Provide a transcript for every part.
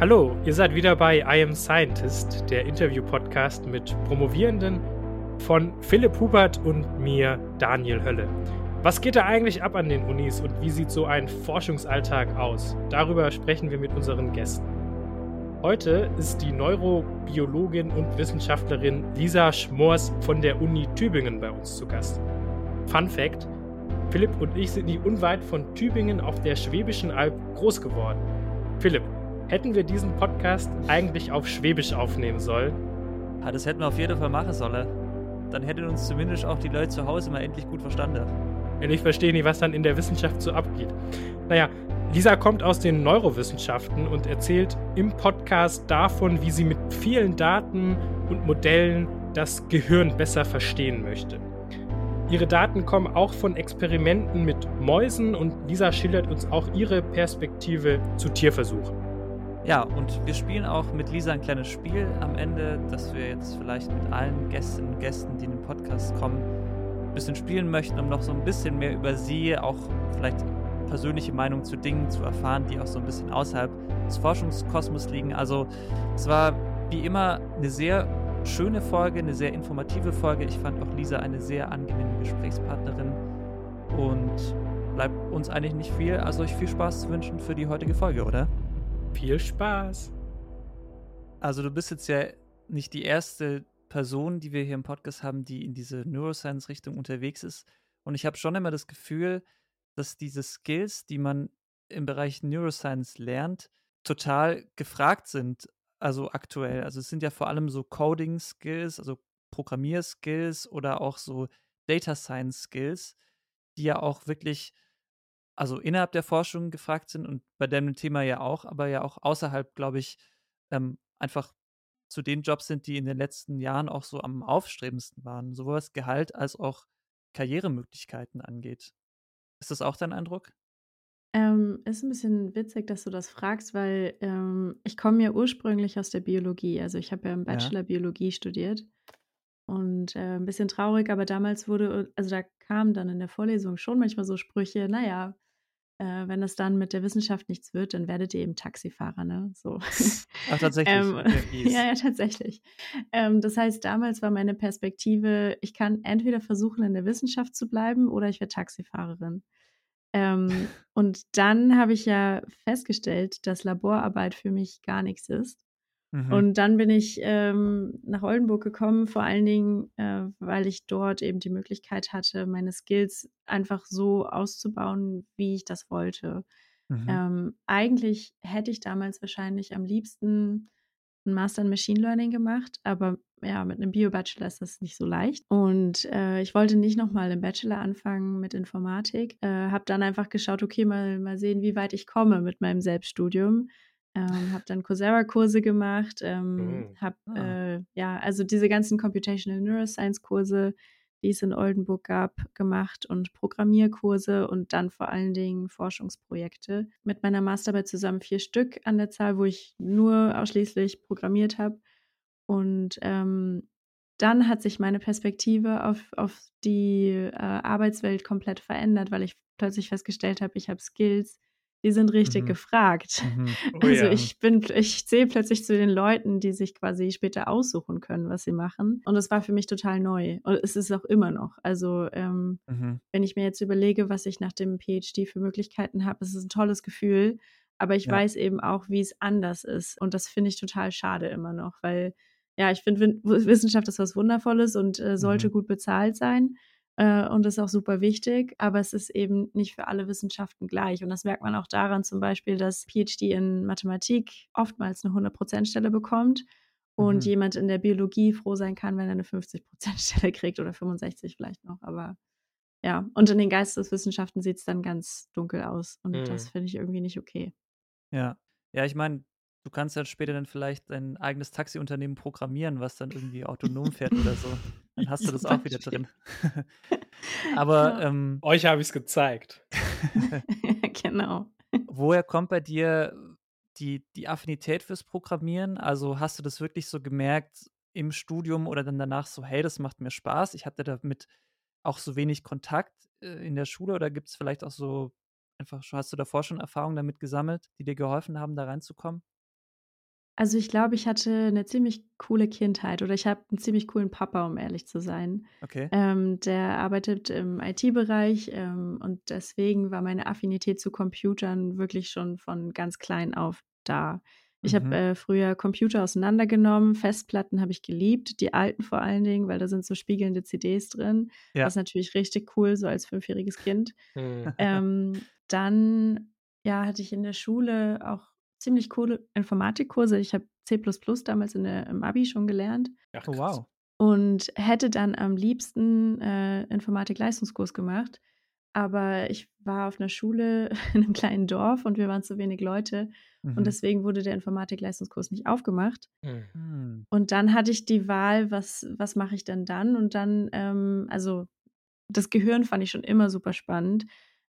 Hallo, ihr seid wieder bei I Am Scientist, der Interview-Podcast mit Promovierenden von Philipp Hubert und mir, Daniel Hölle. Was geht da eigentlich ab an den Unis und wie sieht so ein Forschungsalltag aus? Darüber sprechen wir mit unseren Gästen. Heute ist die Neurobiologin und Wissenschaftlerin Lisa Schmors von der Uni Tübingen bei uns zu Gast. Fun Fact: Philipp und ich sind nie unweit von Tübingen auf der Schwäbischen Alb groß geworden. Philipp, hätten wir diesen Podcast eigentlich auf Schwäbisch aufnehmen sollen? Ja, das hätten wir auf jeden Fall machen sollen. Dann hätten uns zumindest auch die Leute zu Hause mal endlich gut verstanden. Und ich verstehe nicht, was dann in der Wissenschaft so abgeht. Naja, Lisa kommt aus den Neurowissenschaften und erzählt im Podcast davon, wie sie mit vielen Daten und Modellen das Gehirn besser verstehen möchte. Ihre Daten kommen auch von Experimenten mit Mäusen und Lisa schildert uns auch ihre Perspektive zu Tierversuchen. Ja, und wir spielen auch mit Lisa ein kleines Spiel am Ende, das wir jetzt vielleicht mit allen Gästinnen und Gästen, die in den Podcast kommen, ein bisschen spielen möchten, um noch so ein bisschen mehr über sie, auch vielleicht persönliche Meinung zu Dingen zu erfahren, die auch so ein bisschen außerhalb des Forschungskosmos liegen. Also es war wie immer eine sehr schöne Folge, eine sehr informative Folge. Ich fand auch Lisa eine sehr angenehme Gesprächspartnerin und bleibt uns eigentlich nicht viel, also euch viel Spaß zu wünschen für die heutige Folge, oder? Viel Spaß. Also du bist jetzt ja nicht die erste Person, die wir hier im Podcast haben, die in diese Neuroscience-Richtung unterwegs ist. Und ich habe schon immer das Gefühl, dass diese Skills, die man im Bereich Neuroscience lernt, total gefragt sind. Also aktuell. Also es sind ja vor allem so Coding-Skills, also Programmierskills oder auch so Data Science-Skills, die ja auch wirklich also innerhalb der Forschung gefragt sind und bei dem Thema ja auch, aber ja auch außerhalb, glaube ich, ähm, einfach zu den Jobs sind, die in den letzten Jahren auch so am aufstrebendsten waren, sowohl was Gehalt als auch Karrieremöglichkeiten angeht. Ist das auch dein Eindruck? Ähm, ist ein bisschen witzig, dass du das fragst, weil ähm, ich komme ja ursprünglich aus der Biologie. Also ich habe ja im Bachelor ja. Biologie studiert und äh, ein bisschen traurig, aber damals wurde, also da kamen dann in der Vorlesung schon manchmal so Sprüche, naja, äh, wenn das dann mit der Wissenschaft nichts wird, dann werdet ihr eben Taxifahrer, ne? So. Ach, tatsächlich. ähm, ja, ja, tatsächlich. Ähm, das heißt, damals war meine Perspektive, ich kann entweder versuchen, in der Wissenschaft zu bleiben oder ich werde Taxifahrerin. Ähm, und dann habe ich ja festgestellt, dass Laborarbeit für mich gar nichts ist. Mhm. Und dann bin ich ähm, nach Oldenburg gekommen, vor allen Dingen, äh, weil ich dort eben die Möglichkeit hatte, meine Skills einfach so auszubauen, wie ich das wollte. Mhm. Ähm, eigentlich hätte ich damals wahrscheinlich am liebsten einen Master in Machine Learning gemacht, aber ja, mit einem Bio-Bachelor ist das nicht so leicht. Und äh, ich wollte nicht nochmal im Bachelor anfangen mit Informatik. Äh, habe dann einfach geschaut, okay, mal, mal sehen, wie weit ich komme mit meinem Selbststudium. Ähm, habe dann Coursera-Kurse gemacht, ähm, mhm. habe, ah. äh, ja, also diese ganzen Computational Neuroscience-Kurse, die es in Oldenburg gab, gemacht und Programmierkurse und dann vor allen Dingen Forschungsprojekte. Mit meiner Masterarbeit zusammen vier Stück an der Zahl, wo ich nur ausschließlich programmiert habe. Und ähm, dann hat sich meine Perspektive auf, auf die äh, Arbeitswelt komplett verändert, weil ich plötzlich festgestellt habe, ich habe Skills, die sind richtig mhm. gefragt. Mhm. Oh, also ja. ich bin, ich zähle plötzlich zu den Leuten, die sich quasi später aussuchen können, was sie machen. Und das war für mich total neu. Und es ist auch immer noch. Also ähm, mhm. wenn ich mir jetzt überlege, was ich nach dem PhD für Möglichkeiten habe, es ist ein tolles Gefühl. Aber ich ja. weiß eben auch, wie es anders ist. Und das finde ich total schade immer noch, weil ja, ich finde, Wissenschaft ist was Wundervolles und äh, sollte mhm. gut bezahlt sein äh, und ist auch super wichtig, aber es ist eben nicht für alle Wissenschaften gleich. Und das merkt man auch daran zum Beispiel, dass PhD in Mathematik oftmals eine 100%-Stelle bekommt und mhm. jemand in der Biologie froh sein kann, wenn er eine 50%-Stelle kriegt oder 65 vielleicht noch. Aber ja, und in den Geisteswissenschaften sieht es dann ganz dunkel aus und mhm. das finde ich irgendwie nicht okay. Ja, ja, ich meine, du kannst ja später dann vielleicht dein eigenes Taxiunternehmen programmieren, was dann irgendwie autonom fährt oder so. Dann hast du das auch wieder drin. Aber ähm, euch habe ich es gezeigt. genau. Woher kommt bei dir die, die Affinität fürs Programmieren? Also hast du das wirklich so gemerkt im Studium oder dann danach so, hey, das macht mir Spaß? Ich hatte damit auch so wenig Kontakt äh, in der Schule oder gibt es vielleicht auch so einfach, hast du davor schon Erfahrungen damit gesammelt, die dir geholfen haben, da reinzukommen? Also, ich glaube, ich hatte 'ne ziemlich coole Kindheit oder ich habe 'n ziemlich coolen Papa, um ehrlich zu sein. Okay. Ähm, der arbeitet im IT-Bereich, ähm, und deswegen war meine Affinität zu Computern wirklich schon von ganz klein auf da. Ich habe, Mhm. äh, früher Computer auseinandergenommen, Festplatten habe ich geliebt, die alten vor allen Dingen, weil da sind so spiegelnde CDs drin. Ja. Das ist natürlich richtig cool, so als fünfjähriges Kind. Mhm. Ähm, dann, ja, hatte ich in der Schule auch ziemlich coole Informatikkurse. Ich habe C++ damals in der im Abi schon gelernt Ach Oh, wow. und hätte dann am liebsten, äh, Informatik-Leistungskurs gemacht. Aber ich war auf 'ner Schule in 'nem kleinen Dorf und wir waren zu wenig Leute und Mhm. deswegen wurde der Informatik-Leistungskurs nicht aufgemacht. Mhm. Hm. Und dann hatte ich die Wahl, was was mache ich denn dann? Und dann, ähm also, das Gehirn fand ich schon immer super spannend.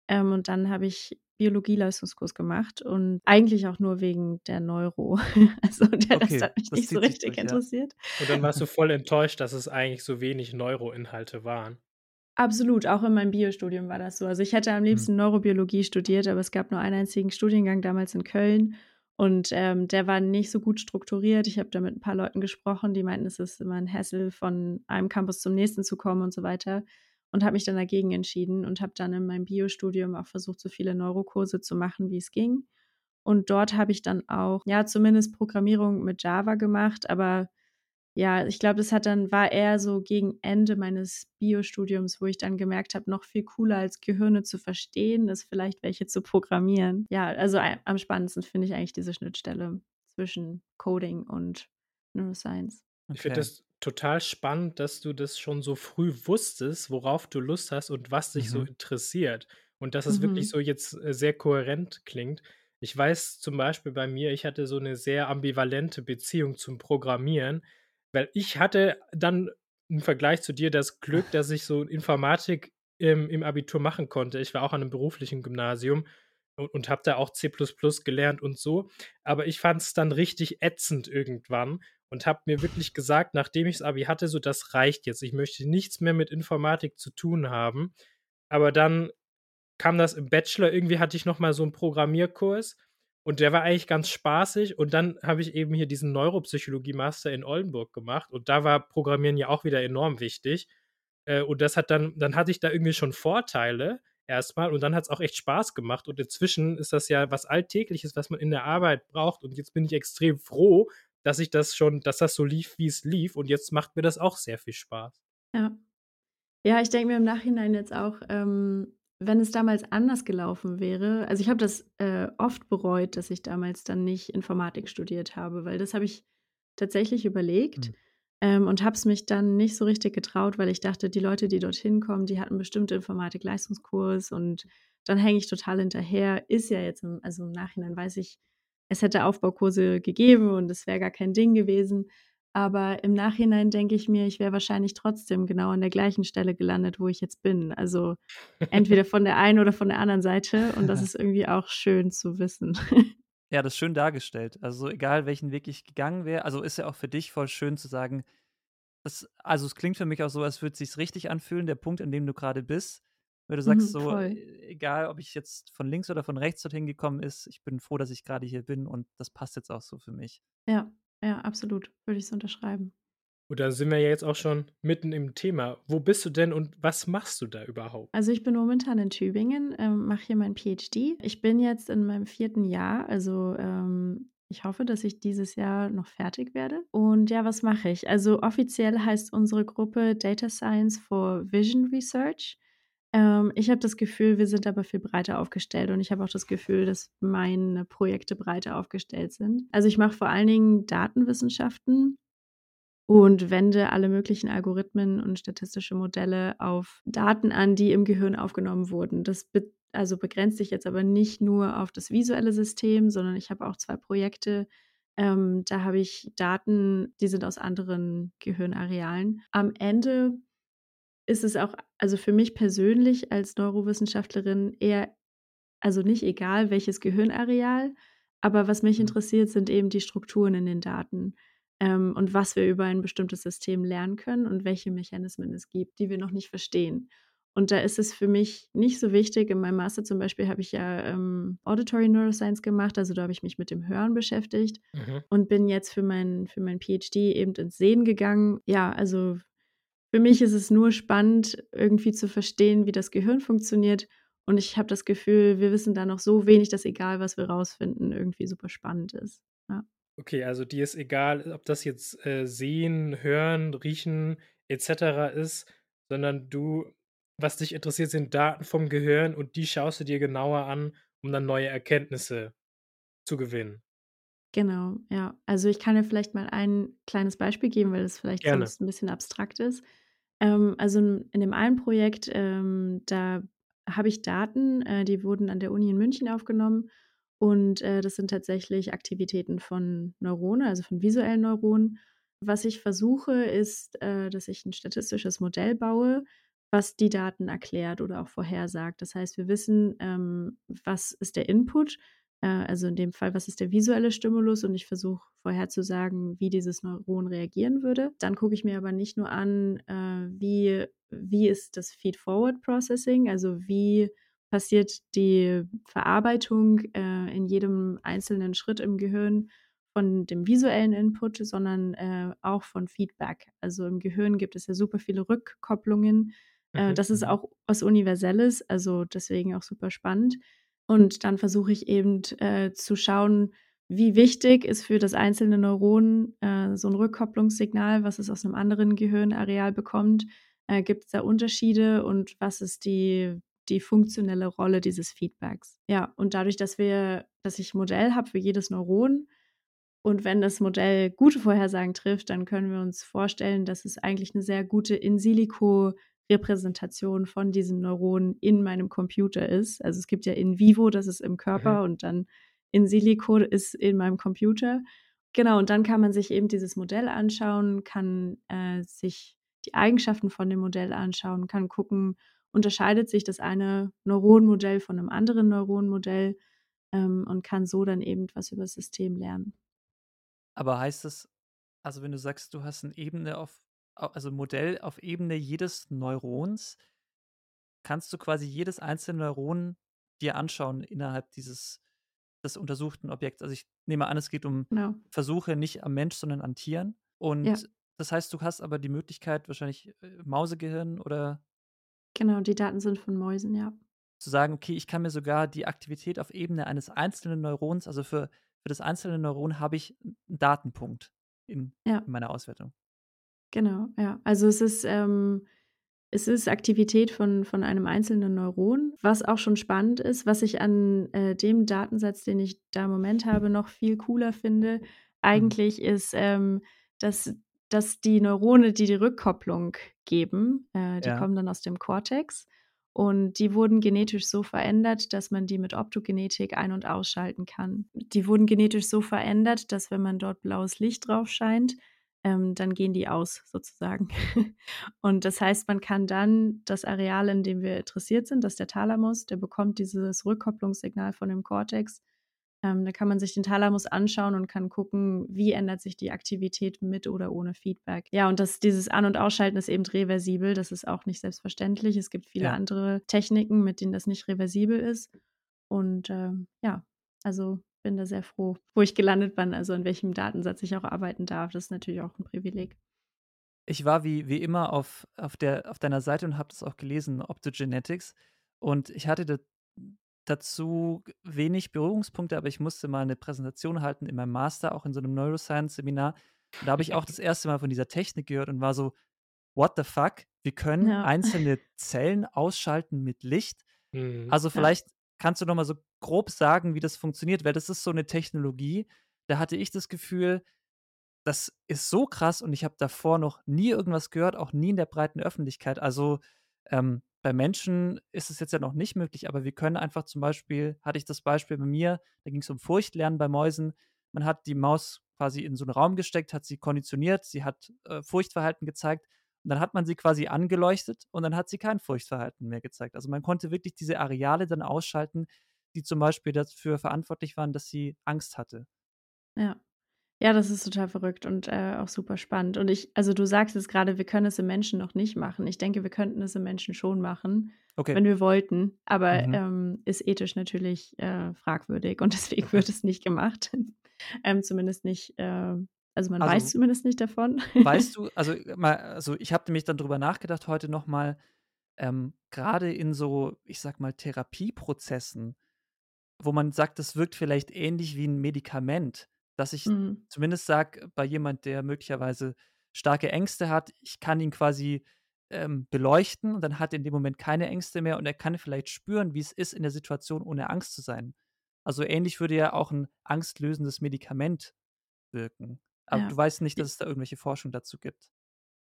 Ähm, und dann habe ich Biologie-Leistungskurs gemacht und eigentlich auch nur wegen der Neuro. Also, der Okay, hat mich das nicht so richtig durch, ja. interessiert. Und dann warst du voll enttäuscht, dass es eigentlich so wenig Neuroinhalte waren? Absolut, auch in meinem Biostudium war das so. Also, ich hätte am Mhm. liebsten Neurobiologie studiert, aber es gab nur einen einzigen Studiengang damals in Köln und, ähm, der war nicht so gut strukturiert. Ich habe da mit 'n paar Leuten gesprochen, die meinten, es ist immer 'n Hassel, von einem Campus zum nächsten zu kommen und so weiter und habe mich dann dagegen entschieden und habe dann in meinem Biostudium auch versucht, so viele Neurokurse zu machen, wie es ging. Und dort habe ich dann auch, ja, zumindest Programmierung mit Java gemacht, aber ja, ich glaube, das hat dann war eher so gegen Ende meines Biostudiums, wo ich dann gemerkt habe, noch viel cooler als Gehirne zu verstehen, ist vielleicht welche zu programmieren. Ja, also, am spannendsten finde ich eigentlich diese Schnittstelle zwischen Coding und Neuroscience. Ich finde Okay. das total spannend, dass du das schon so früh wusstest, worauf du Lust hast und was dich so Mhm. interessiert und dass es wirklich Mhm. so jetzt, äh, sehr kohärent klingt. Ich weiß zum Beispiel bei mir, ich hatte so 'ne sehr ambivalente Beziehung zum Programmieren, weil ich hatte dann im Vergleich zu dir das Glück, dass ich so Informatik im im Abitur machen konnte. Ich war auch an 'nem beruflichen Gymnasium u und habe da auch C++ gelernt und so. Aber ich fand's dann richtig ätzend irgendwann und habe mir wirklich gesagt, nachdem ich das Abi hatte, so: „Das reicht jetzt. Ich möchte nichts mehr mit Informatik zu tun haben.“ Aber dann kam das im Bachelor irgendwie hatte ich noch mal so 'n Programmierkurs und der war eigentlich ganz spaßig und dann habe ich eben hier diesen Neuropsychologie-Master in Oldenburg gemacht und da war Programmieren ja auch wieder enorm wichtig. Äh, und das hat dann dann hatte ich da irgendwie schon Vorteile erst mal und dann hat's auch echt Spaß gemacht und inzwischen ist das ja was Alltägliches, was man in der Arbeit braucht und jetzt bin ich extrem froh, dass ich das schon dass das so lief, wie es lief und jetzt macht mir das auch sehr viel Spaß. Ja. Ja, ich denke mir im Nachhinein jetzt auch, ähm, wenn es damals anders gelaufen wäre also, ich habe das, äh, oft bereut, dass ich damals dann nicht Informatik studiert habe, weil das habe ich tatsächlich überlegt, Mhm. Ähm, und habe es mich dann nicht so richtig getraut, weil ich dachte, die Leute, die dorthin kommen, die hatten bestimmt Informatik-Leistungskurs und dann hänge ich total hinterher. Ist ja jetzt im also, im Nachhinein weiß ich, es hätte Aufbaukurse gegeben und es wäre gar kein Ding gewesen. Aber im Nachhinein denke ich mir, ich wäre wahrscheinlich trotzdem genau an der gleichen Stelle gelandet, wo ich jetzt bin. Also, entweder von der einen oder von der anderen Seite und das ist irgendwie auch schön zu wissen. Ja, das ist schön dargestellt. Also, egal welchen Weg ich gegangen wäre also, ist ja auch für dich voll schön zu sagen das also, es klingt für mich auch so, als würde sich's richtig anfühlen, der Punkt, an dem du grade bist, weil du sagst Mhm, so. „E egal, ob ich jetzt von links oder von rechts dorthin gekommen ist, ich bin froh, dass ich grade hier bin und das passt jetzt auch so für mich.“ Ja, ja, absolut, würde ich so unterschreiben. Und da sind wir ja jetzt auch schon mitten im Thema. Wo bist du denn und was machst du da überhaupt? Also, ich bin momentan in Tübingen, ähm, mache hier mein PhD. Ich bin jetzt in meinem 4. Jahr, also, ähm, ich hoffe, dass ich dieses Jahr noch fertig werde. Und ja, was mache ich? Also, offiziell heißt unsere Gruppe Data Science for Vision Research. Ähm, ich habe das Gefühl, wir sind aber viel breiter aufgestellt und ich habe auch das Gefühl, dass meine Projekte breiter aufgestellt sind. Also, ich mache vor allen Dingen Datenwissenschaften und wende alle möglichen Algorithmen und statistische Modelle auf Daten an, die im Gehirn aufgenommen wurden. Das be also, begrenzt sich jetzt aber nicht nur auf das visuelle System, sondern ich habe auch 2 Projekte, ähm, da habe ich Daten, die sind aus anderen Gehirnarealen. Am Ende ist es auch also, für mich persönlich als Neurowissenschaftlerin eher also, nicht egal, welches Gehirnareal, aber was mich Mhm. interessiert, sind eben die Strukturen in den Daten, ähm, und was wir über ein bestimmtes System lernen können und welche Mechanismen es gibt, die wir noch nicht verstehen. Und da ist es für mich nicht so wichtig. In meinem Master zum Beispiel habe ich ja ähm, Auditory Neuroscience gemacht, also da habe ich mich mit dem Hören beschäftigt Mhm. und bin jetzt für mein, für mein PhD eben ins Sehen gegangen. Ja, also für mich ist es nur spannend, irgendwie zu verstehen, wie das Gehirn funktioniert. Und ich habe das Gefühl, wir wissen da noch so wenig, dass egal, was wir rausfinden, irgendwie super spannend ist. Ja. Okay, also dir ist egal, ob das jetzt äh, Sehen, Hören, Riechen etc. ist, sondern du, was dich interessiert, sind Daten vom Gehirn und die schaust du dir genauer an, um dann neue Erkenntnisse zu gewinnen. Genau, ja. Also ich kann dir vielleicht mal ein kleines Beispiel geben, weil es vielleicht Gerne. sonst ein bisschen abstrakt ist. Ähm, also in in dem einen Projekt, ähm, da habe ich Daten, äh, die wurden an der Uni in München aufgenommen und, äh, das sind tatsächlich Aktivitäten von Neuronen, also von visuellen Neuronen. Was ich versuche, ist, äh, dass ich ein statistisches Modell baue, was die Daten erklärt oder auch vorhersagt. Das heißt, wir wissen, ähm, was ist der Input äh, also in dem Fall, was ist der visuelle Stimulus und ich versuche vorherzusagen, wie dieses Neuron reagieren würde. Dann gucke ich mir aber nicht nur an, äh, wie, wie ist das Feed-Forward-Processing, also wie passiert die Verarbeitung äh, in jedem einzelnen Schritt im Gehirn von dem visuellen Input, sondern äh, auch von Feedback. Also im Gehirn gibt es ja super viele Rückkopplungen. Äh, Mhm, das ist mhm. auch was Universelles, also deswegen auch super spannend. Und dann versuche ich eben, äh, zu schauen, wie wichtig ist für das einzelne Neuron, äh, so 'n Rückkopplungssignal, was es aus 'nem anderen Gehirnareal bekommt. Äh, gibt's da Unterschiede und was ist die die funktionelle Rolle dieses Feedbacks? Ja, und dadurch, dass wir dass ich 'n Modell habe für jedes Neuron und wenn das Modell gute Vorhersagen trifft, dann können wir uns vorstellen, dass es eigentlich 'ne sehr gute In-Silico-Repräsentation von diesen Neuronen in meinem Computer ist. Also, es gibt ja in vivo, das ist im Mhm. Körper und dann in silico ist in meinem Computer. Genau, und dann kann man sich eben dieses Modell anschauen, kann, äh, sich die Eigenschaften von dem Modell anschauen, kann gucken, unterscheidet sich das eine Neuronenmodell von 'nem anderen Neuronenmodell, ähm, und kann so dann eben was übers System lernen. Aber heißt das also, wenn du sagst, du hast 'ne Ebene auf also, Modell auf Ebene jedes Neurons, kannst du quasi jedes einzelne Neuron dir anschauen innerhalb dieses des untersuchten Objekts? Also, ich nehme an, es geht um Genau. Versuche nicht am Mensch, sondern an Tieren. Ja. Und das heißt, du hast aber die Möglichkeit, wahrscheinlich, äh, Mausegehirn oder Genau, die Daten sind von Mäusen, ja. zu sagen: „Okay, ich kann mir sogar die Aktivität auf Ebene eines einzelnen Neurons also, für für das einzelne Neuron habe ich 'n 'n Datenpunkt in Ja. in meiner Auswertung.“ Genau, ja. Also, es ist, ähm es ist Aktivität von von einem einzelnen Neuron, was auch schon spannend ist, was ich an, äh, dem Datensatz, den ich da im Moment habe, noch viel cooler finde, Mhm. eigentlich ist, ähm, dass dass die Neurone, die die Rückkopplung geben, äh, die Ja. kommen dann aus dem Kortex und die wurden genetisch so verändert, dass man die mit Optogenetik ein und ausschalten kann. Die wurden genetisch so verändert, dass wenn man dort blaues Licht drauf scheint, ähm, dann gehen die aus sozusagen. Und das heißt, man kann dann das Areal, in dem wir interessiert sind, das ist der Thalamus, der bekommt dieses Rückkopplungssignal von dem Kortex. Ähm, da kann man sich den Thalamus anschauen und kann gucken, wie ändert sich die Aktivität mit oder ohne Feedback. Ja, und das dieses An und Ausschalten ist eben reversibel. Das ist auch nicht selbstverständlich. Es gibt viele Ja. andere Techniken, mit denen das nicht reversibel ist. Und, ähm, ja, also bin da sehr froh, wo ich gelandet bin, also an welchem Datensatz ich auch arbeiten darf. Das ist natürlich auch 'n Privileg. Ich war wie wie immer auf auf der auf deiner Seite und habe das auch gelesen, Optogenetics. Und ich hatte da dazu wenig Berührungspunkte, aber ich musste mal 'ne Präsentation halten in meinem Master, auch in so 'nem Neuroscience-Seminar. Da habe ich auch das erste Mal von dieser Technik gehört und war so: „What the fuck? Wir können Ja. einzelne Zellen ausschalten mit Licht?“ Mhm. Also, Ja. vielleicht kannst du noch mal so grob sagen, wie das funktioniert, weil das ist so 'ne Technologie, da hatte ich das Gefühl, das ist so krass und ich habe davor noch nie irgendwas gehört, auch nie in der breiten Öffentlichkeit. Also, ähm, bei Menschen ist es jetzt ja noch nicht möglich, aber wir können einfach zum Beispiel hatte ich das Beispiel bei mir, da ging's um Furchtlernen bei Mäusen. Man hat die Maus quasi in so 'n Raum gesteckt, hat sie konditioniert, sie hat, äh, Furchtverhalten gezeigt und dann hat man sie quasi angeleuchtet und dann hat sie kein Furchtverhalten mehr gezeigt. Also, man konnte wirklich diese Areale dann ausschalten, die zum Beispiel dafür verantwortlich waren, dass sie Angst hatte. Ja. Ja, das ist total verrückt und, äh, auch super spannend. Und ich also, du sagst es grade, wir können es im Menschen noch nicht machen. Ich denke, wir könnten es im Menschen schon machen, Okay. wenn wir wollten, aber, Mhm. ähm, ist ethisch natürlich, äh, fragwürdig und deswegen wird es nicht gemacht. Ähm, zumindest nicht, äh also, man weiß Also zumindest nicht davon. weißt du also, mal also, ich habe nämlich dann drüber nachgedacht heute noch mal, ähm, grade in so, ich sage mal, Therapieprozessen, wo man sagt, das wirkt vielleicht ähnlich wie 'n Medikament, dass ich Mhm. zumindest sage, bei jemand, der möglicherweise starke Ängste hat, ich kann ihn quasi, ähm, beleuchten und dann hat er in dem Moment keine Ängste mehr und er kann vielleicht spüren, wie es ist, in der Situation ohne Angst zu sein. Also, ähnlich würde ja auch 'n angstlösendes Medikament wirken. Aber Ja. du weißt nicht, dass es da irgendwelche Forschung dazu gibt?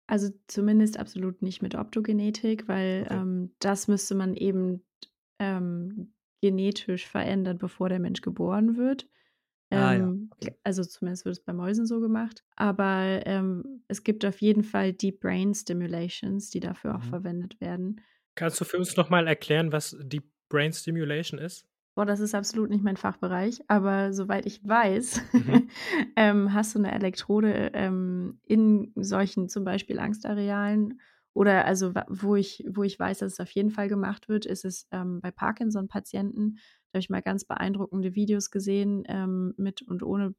Also, zumindest absolut nicht mit Optogenetik, weil, Okay. ähm, das müsste man eben, ähm, genetisch verändern, bevor der Mensch geboren wird. Ah ja, Ähm, okay. also, zumindest wird es bei Mäusen so gemacht. Aber, ähm, es gibt auf jeden Fall Deep Brain Stimulations, die dafür auch Mhm. verwendet werden. Kannst du für uns noch mal erklären, was Deep Brain Stimulation ist? Boah, das ist absolut nicht mein Fachbereich, aber soweit ich weiß, Mhm. ähm, hast du 'ne Elektrode, ähm, in solchen zum Beispiel Angstarealen oder also, wo ich wo ich weiß, dass es auf jeden Fall gemacht wird, ist es, ähm, bei Parkinson-Patienten. Da habe ich mal ganz beeindruckende Videos gesehen, ähm, mit und ohne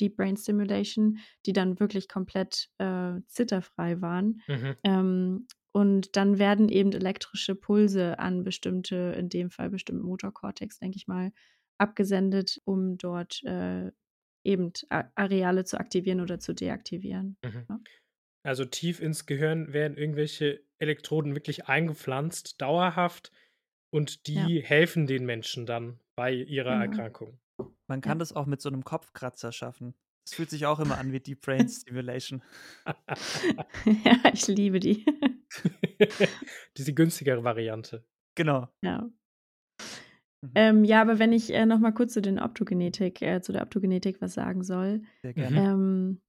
Deep Brain Stimulation, die dann wirklich komplett, äh, zitterfrei waren. Mhm. Ähm, und dann werden eben elektrische Pulse an bestimmte in dem Fall bestimmt Motorkortex, denke ich mal, abgesendet, um dort, äh, eben Areale zu aktivieren oder zu deaktivieren. Mhm. Ja. Also, tief ins Gehirn werden irgendwelche Elektroden wirklich eingepflanzt, dauerhaft, und Ja. die helfen den Menschen dann bei ihrer Genau. Erkrankung. Man Ja. kann das auch mit so 'nem Kopfkratzer schaffen. Das fühlt sich auch immer an wie Deep Brain Stimulation. Ja, ich liebe die. Diese günstigere Variante. Genau. Ja. Mhm. Ähm, ja, aber wenn ich, äh, noch mal kurz zu den Optogenetik äh, zu der Optogenetik was sagen soll. Sehr Mhm. gerne. Ähm,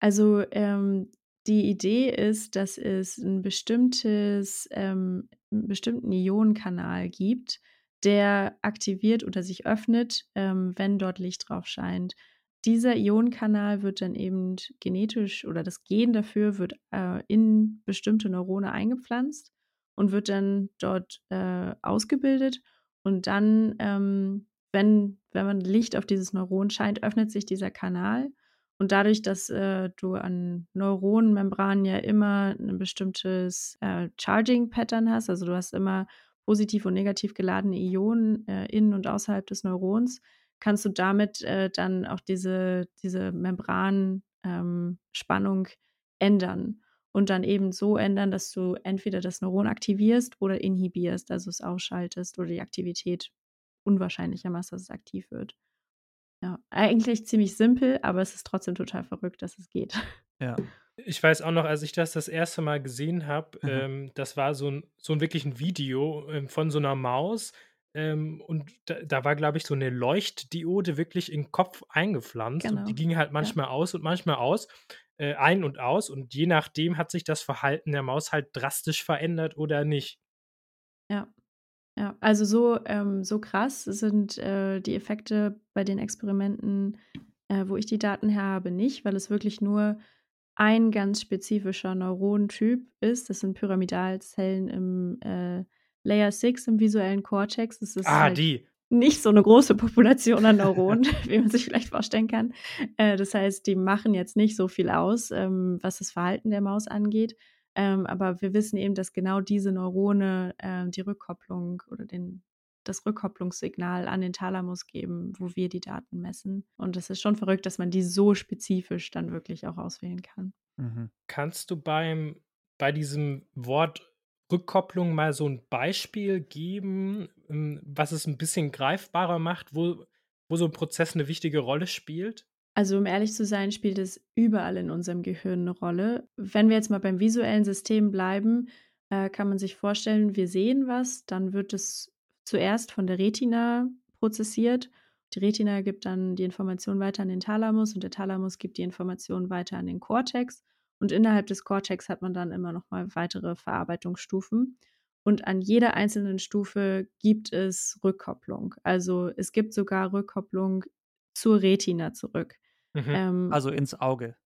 also, ähm, die Idee ist, dass es 'n bestimmtes ähm, 'n bestimmten Ionenkanal gibt, der aktiviert oder sich öffnet, ähm, wenn dort Licht drauf scheint. Dieser Ionenkanal wird dann eben genetisch oder das Gen dafür wird, äh, in bestimmte Neurone eingepflanzt und wird dann dort, äh, ausgebildet. Und dann, ähm, wenn wenn man Licht auf dieses Neuron scheint, öffnet sich dieser Kanal. Und dadurch, dass, äh, du an Neuronenmembranen ja immer 'n bestimmtes, äh, Charging Pattern hast, also, du hast immer positiv und negativ geladene Ionen, äh, in und außerhalb des Neurons, kannst du damit, äh, dann auch diese diese Membran ähm, ändern und dann eben so ändern, dass du entweder das Neuron aktivierst oder inhibierst, also, es ausschaltest oder die Aktivität unwahrscheinlicher machst, dass es aktiv wird. Ja, eigentlich ziemlich simpel, aber es ist trotzdem total verrückt, dass es geht. Ja. Ich weiß auch noch, als ich das das 1. Mal gesehen habe, Mhm. ähm, das war so 'n so 'n wirklich 'n Video, ähm, von so 'ner Maus, ähm, und da da war, glaube ich, so 'ne Leuchtdiode wirklich in 'n Kopf eingepflanzt und Genau, die ging halt ja. manchmal aus und manchmal aus äh, ein und aus und je nachdem hat sich das Verhalten der Maus halt drastisch verändert oder nicht. Ja. Ja, also, so ähm, so krass sind, äh, die Effekte bei den Experimenten, äh, wo ich die Daten her habe, nicht, weil es wirklich nur ein ganz spezifischer Neuronentyp ist. Das sind Pyramidalzellen im, äh, Layer 6 im visuellen Kortex. Das ist Ah, halt die. nicht so 'ne große Population an Neuronen, wie man sich vielleicht vorstellen kann. Äh, das heißt, die machen jetzt nicht so viel aus, ähm, was das Verhalten der Maus angeht. Ähm, aber wir wissen eben, dass genau diese Neurone, äh, die Rückkopplung oder den das Rückkopplungssignal an den Thalamus geben, wo wir die Daten messen. Und das ist schon verrückt, dass man die so spezifisch dann wirklich auch auswählen kann. Mhm. Kannst du beim bei diesem Wort Rückkopplung mal so 'n Beispiel geben, hm, was es 'n bisschen greifbarer macht, wo wo so 'n Prozess 'ne wichtige Rolle spielt? Also, um ehrlich zu sein, spielt es überall in unserem Gehirn 'ne Rolle. Wenn wir jetzt mal beim visuellen System bleiben, äh, kann man sich vorstellen, wir sehen was, dann wird es zuerst von der Retina prozessiert. Die Retina gibt dann die Information weiter an den Thalamus und der Thalamus gibt die Information weiter an den Kortex. Und innerhalb des Kortex hat man dann immer noch mal weitere Verarbeitungsstufen. Und an jeder einzelnen Stufe gibt es Rückkopplung. Also, es gibt sogar Rückkopplung zur Retina zurück. Mhm. Ähm, also ins Auge.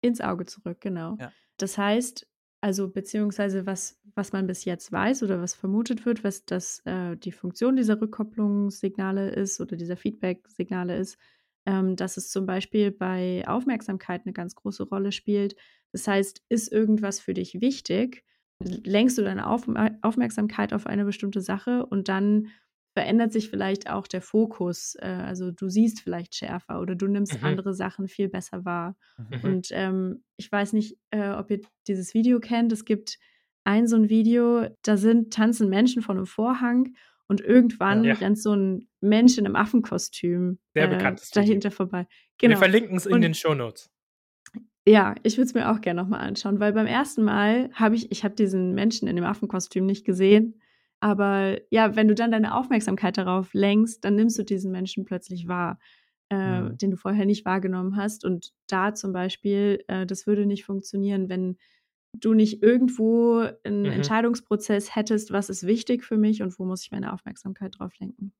Ins Auge zurück, genau. Ja. Das heißt, also beziehungsweise was, was man bis jetzt weiß oder was vermutet wird, was das äh, die Funktion dieser Rückkopplungssignale ist oder dieser Feedback-Signale ist, ähm, dass es zum Beispiel bei Aufmerksamkeit eine ganz große Rolle spielt. Das heißt, ist irgendwas für dich wichtig, lenkst du deine Auf Aufmerksamkeit auf eine bestimmte Sache und dann verändert sich vielleicht auch der Fokus. Äh, also du siehst vielleicht schärfer oder du nimmst mhm. andere Sachen viel besser wahr. Mhm. Und ähm, ich weiß nicht, äh, ob ihr dieses Video kennt. Es gibt ein so ein Video, da sind tanzen Menschen vor einem Vorhang und irgendwann ja. rennt so ein Mensch in einem Affenkostüm Sehr äh, dahinter Video. vorbei. Genau. Wir verlinken es in und, den Shownotes. Ja, ich würde es mir auch gerne nochmal anschauen, weil beim ersten Mal habe ich, ich habe diesen Menschen in dem Affenkostüm nicht gesehen. Aber ja, wenn du dann deine Aufmerksamkeit darauf lenkst, dann nimmst du diesen Menschen plötzlich wahr, äh, mhm. den du vorher nicht wahrgenommen hast. Und da zum Beispiel, äh, das würde nicht funktionieren, wenn du nicht irgendwo einen mhm. Entscheidungsprozess hättest, was ist wichtig für mich und wo muss ich meine Aufmerksamkeit drauf lenken.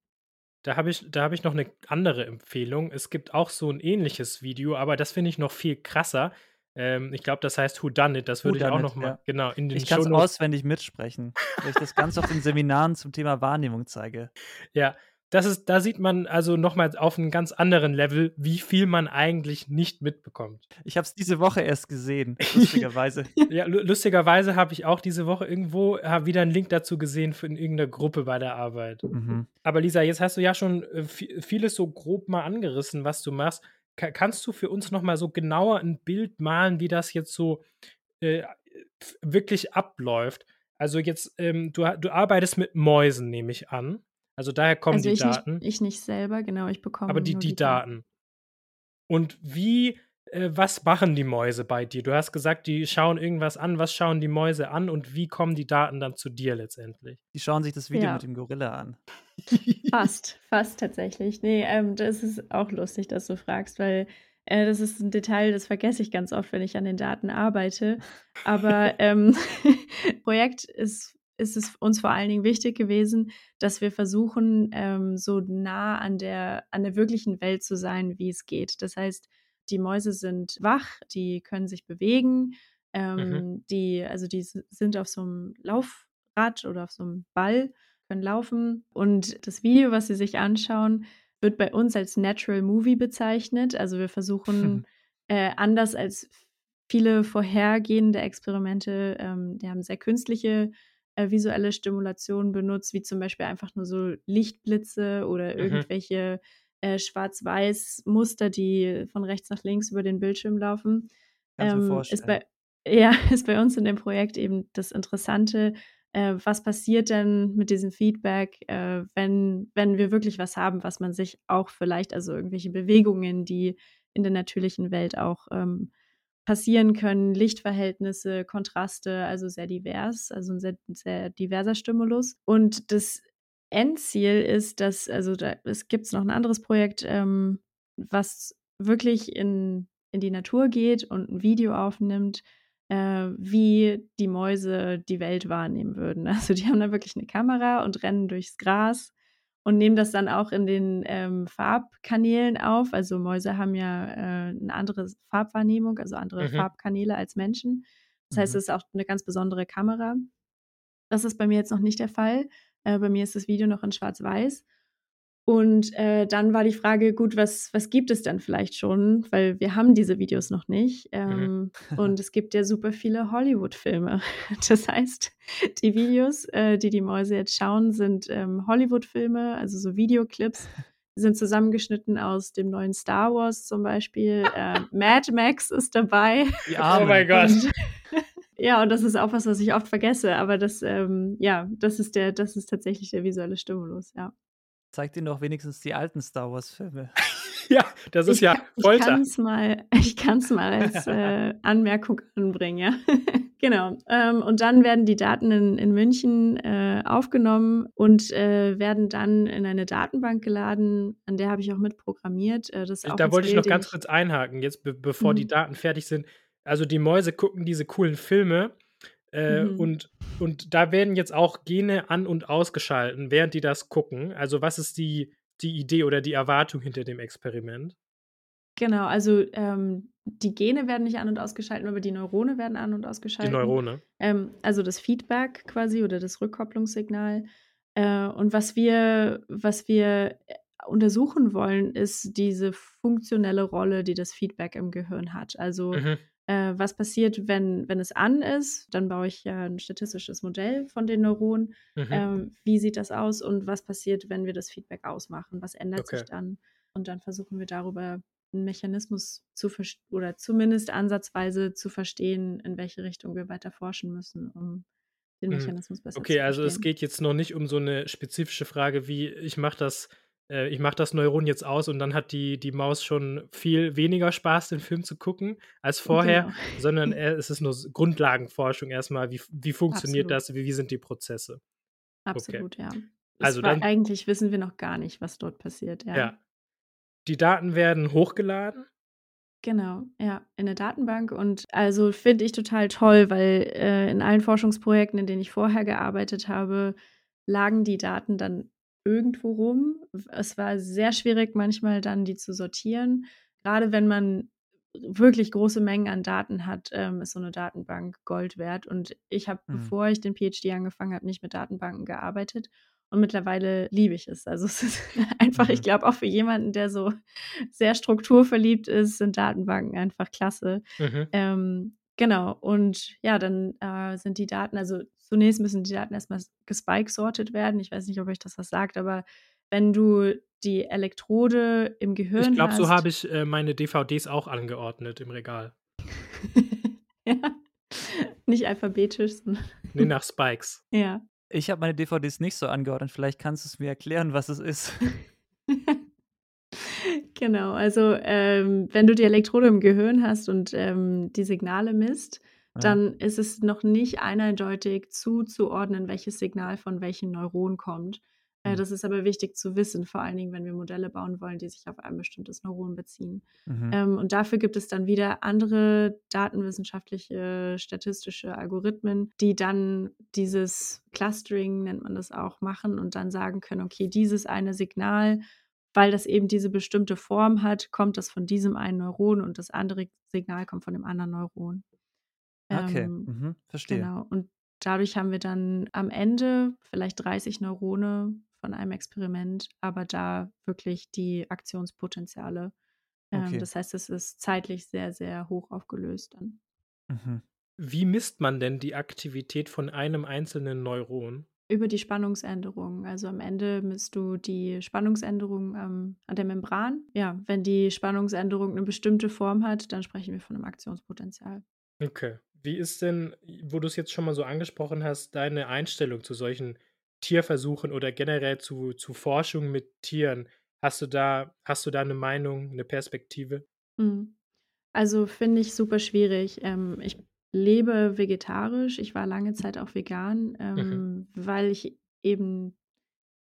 Da habe ich, hab ich noch eine andere Empfehlung. Es gibt auch so ein ähnliches Video, aber das finde ich noch viel krasser. Ähm, ich glaube, das heißt Who Done It. Das würde ich auch noch mal ja. genau in den Ich kann es auswendig mitsprechen, weil ich das ganz auf den Seminaren zum Thema Wahrnehmung zeige. Ja, das ist, da sieht man also nochmal auf einem ganz anderen Level, wie viel man eigentlich nicht mitbekommt. Ich habe es diese Woche erst gesehen, lustigerweise. ja, lustigerweise habe ich auch diese Woche irgendwo wieder einen Link dazu gesehen für in irgendeiner Gruppe bei der Arbeit. Mhm. Aber Lisa, jetzt hast du ja schon äh, vieles so grob mal angerissen, was du machst. Kannst du für uns nochmal so genauer ein Bild malen, wie das jetzt so äh, wirklich abläuft? Also jetzt, ähm, du, du arbeitest mit Mäusen, nehme ich an. Also daher kommen also die ich Daten. Nicht, ich nicht selber, genau, ich bekomme. Aber die, die, die Daten. Daten. Und wie, äh, was machen die Mäuse bei dir? Du hast gesagt, die schauen irgendwas an. Was schauen die Mäuse an und wie kommen die Daten dann zu dir letztendlich? Die schauen sich das Video ja. mit dem Gorilla an. Fast, fast tatsächlich. Nee, ähm, das ist auch lustig, dass du fragst, weil äh, das ist ein Detail, das vergesse ich ganz oft, wenn ich an den Daten arbeite. Aber ähm, Projekt ist ist es uns vor allen Dingen wichtig gewesen, dass wir versuchen, ähm, so nah an der, an der wirklichen Welt zu sein, wie es geht. Das heißt, die Mäuse sind wach, die können sich bewegen, ähm, mhm. die, also die sind auf so einem Laufrad oder auf so einem Ball, können laufen. Und das Video, was sie sich anschauen, wird bei uns als Natural Movie bezeichnet. Also wir versuchen äh, anders als viele vorhergehende Experimente, ähm, die haben sehr künstliche äh, visuelle Stimulation benutzt, wie zum Beispiel einfach nur so Lichtblitze oder mhm. irgendwelche äh, Schwarz-Weiß-Muster, die von rechts nach links über den Bildschirm laufen. Ähm, ist, bei, ja, ist bei uns in dem Projekt eben das Interessante, äh, was passiert denn mit diesem Feedback, äh, wenn, wenn wir wirklich was haben, was man sich auch vielleicht, also irgendwelche Bewegungen, die in der natürlichen Welt auch ähm, passieren können, Lichtverhältnisse, Kontraste, also sehr divers, also ein sehr, sehr diverser Stimulus. Und das Endziel ist, dass, also da, es gibt noch ein anderes Projekt, ähm, was wirklich in, in die Natur geht und ein Video aufnimmt, wie die Mäuse die Welt wahrnehmen würden. Also die haben da wirklich eine Kamera und rennen durchs Gras und nehmen das dann auch in den ähm, Farbkanälen auf. Also Mäuse haben ja äh, eine andere Farbwahrnehmung, also andere mhm. Farbkanäle als Menschen. Das heißt, mhm. es ist auch eine ganz besondere Kamera. Das ist bei mir jetzt noch nicht der Fall. Äh, bei mir ist das Video noch in Schwarz-Weiß. Und äh, dann war die Frage, gut, was, was gibt es denn vielleicht schon? Weil wir haben diese Videos noch nicht. Mhm. Ähm, mhm. und es gibt ja super viele Hollywood-Filme. Das heißt, die Videos, äh, die die Mäuse jetzt schauen, sind ähm, Hollywood-Filme, also so Videoclips. Die sind zusammengeschnitten aus dem neuen Star Wars zum Beispiel. Äh, Mad Max ist dabei. Ja, oh mein Gott. ja, und das ist auch was, was ich oft vergesse. Aber das, ähm, ja, das ist der, das ist tatsächlich der visuelle Stimulus, ja. Zeig dir doch wenigstens die alten Star Wars-Filme. ja, das ist ich ja Folter. Ich kann es mal, mal als äh, Anmerkung anbringen, ja. genau. Ähm, und dann werden die Daten in, in München äh, aufgenommen und äh, werden dann in eine Datenbank geladen, an der habe ich auch mitprogrammiert. Äh, das da wollte ich noch ganz kurz einhaken, jetzt be bevor mhm. die Daten fertig sind. Also die Mäuse gucken diese coolen Filme äh, mhm. und, und da werden jetzt auch Gene an- und ausgeschalten, während die das gucken. Also, was ist die, die Idee oder die Erwartung hinter dem Experiment? Genau, also ähm, die Gene werden nicht an und ausgeschaltet, aber die Neurone werden an und Die ausgeschaltet. Neurone. Ähm, also das Feedback quasi oder das Rückkopplungssignal. Äh, und was wir, was wir äh, untersuchen wollen, ist diese funktionelle Rolle, die das Feedback im Gehirn hat. Also Mhm. Äh, was passiert, wenn, wenn es an ist? Dann baue ich ja ein statistisches Modell von den Neuronen. Mhm. Ähm, wie sieht das aus und was passiert, wenn wir das Feedback ausmachen? Was ändert sich Okay. dann? Und dann versuchen wir darüber einen Mechanismus zu verstehen oder zumindest ansatzweise zu verstehen, in welche Richtung wir weiter forschen müssen, um den Mhm. Mechanismus besser Okay, zu also es verstehen. geht jetzt noch nicht um so eine spezifische Frage wie, ich mache das, äh, ich mache das Neuron jetzt aus und dann hat die, die Maus schon viel weniger Spaß, den Film zu gucken als vorher, Genau. sondern äh, es ist nur Grundlagenforschung erstmal, wie, wie funktioniert Absolut. das, wie, wie sind die Prozesse. Okay. Absolut, ja. Also Es war, dann, eigentlich wissen wir noch gar nicht, was dort passiert, ja. ja, die Daten werden hochgeladen. Genau, ja, in der Datenbank. Und also finde ich total toll, weil äh, in allen Forschungsprojekten, in denen ich vorher gearbeitet habe, lagen die Daten dann irgendwo rum. Es war sehr schwierig, manchmal dann die zu sortieren. Gerade wenn man wirklich große Mengen an Daten hat, ähm, ist so eine Datenbank Gold wert. Und ich habe, Mhm. bevor ich den PhD angefangen habe, nicht mit Datenbanken gearbeitet. Und mittlerweile liebe ich es. Also es ist einfach, ich Mhm. glaube, auch für jemanden, der so sehr strukturverliebt ist, sind Datenbanken einfach klasse. Mhm. Ähm, genau, und ja, dann äh, sind die Daten, also zunächst müssen die Daten erstmal gespike-sorted werden. Ich weiß nicht, ob euch das was sagt, aber wenn du die Elektrode im Ich Gehirn glaube, so habe ich äh, meine DVDs auch angeordnet im Regal. ja, nicht alphabetisch, sondern Nee, nach Spikes. ja. Ich habe meine DVDs nicht so angeordnet. Vielleicht kannst du es mir erklären, was es ist. Genau, also ähm, wenn du die Elektrode im Gehirn hast und ähm, die Signale misst. Dann ist es noch nicht eindeutig zuzuordnen, welches Signal von welchem Neuron kommt. Äh, Hm. das ist aber wichtig zu wissen, vor allen Dingen, wenn wir Modelle bauen wollen, die sich auf ein bestimmtes Neuron beziehen. Mhm. Ähm, und dafür gibt es dann wieder andere datenwissenschaftliche, statistische Algorithmen, die dann dieses Clustering, nennt man das auch, machen und dann sagen können, okay, dieses eine Signal, weil das eben diese bestimmte Form hat, kommt das von diesem einen Neuron und das andere Signal kommt von dem anderen Neuron. Okay, Ähm, mhm. verstehe. genau. Und dadurch haben wir dann am Ende vielleicht 30 Neurone von einem Experiment, aber da wirklich die Aktionspotenziale. Ähm, Okay. das heißt, es ist zeitlich sehr, sehr hoch aufgelöst dann. Mhm. Wie misst man denn die Aktivität von einem einzelnen Neuron? Über die Spannungsänderung. Also am Ende misst du die Spannungsänderung ähm, an der Membran. Ja, wenn die Spannungsänderung eine bestimmte Form hat, dann sprechen wir von einem Aktionspotenzial. Okay. Wie ist denn, wo du es jetzt schon mal so angesprochen hast, deine Einstellung zu solchen Tierversuchen oder generell zu, zu Forschung mit Tieren? Hast du da, hast du da eine Meinung, eine Perspektive? Mhm. Also finde ich super schwierig. Ähm, ich lebe vegetarisch. Ich war lange Zeit auch vegan, Mhm. ähm, weil ich eben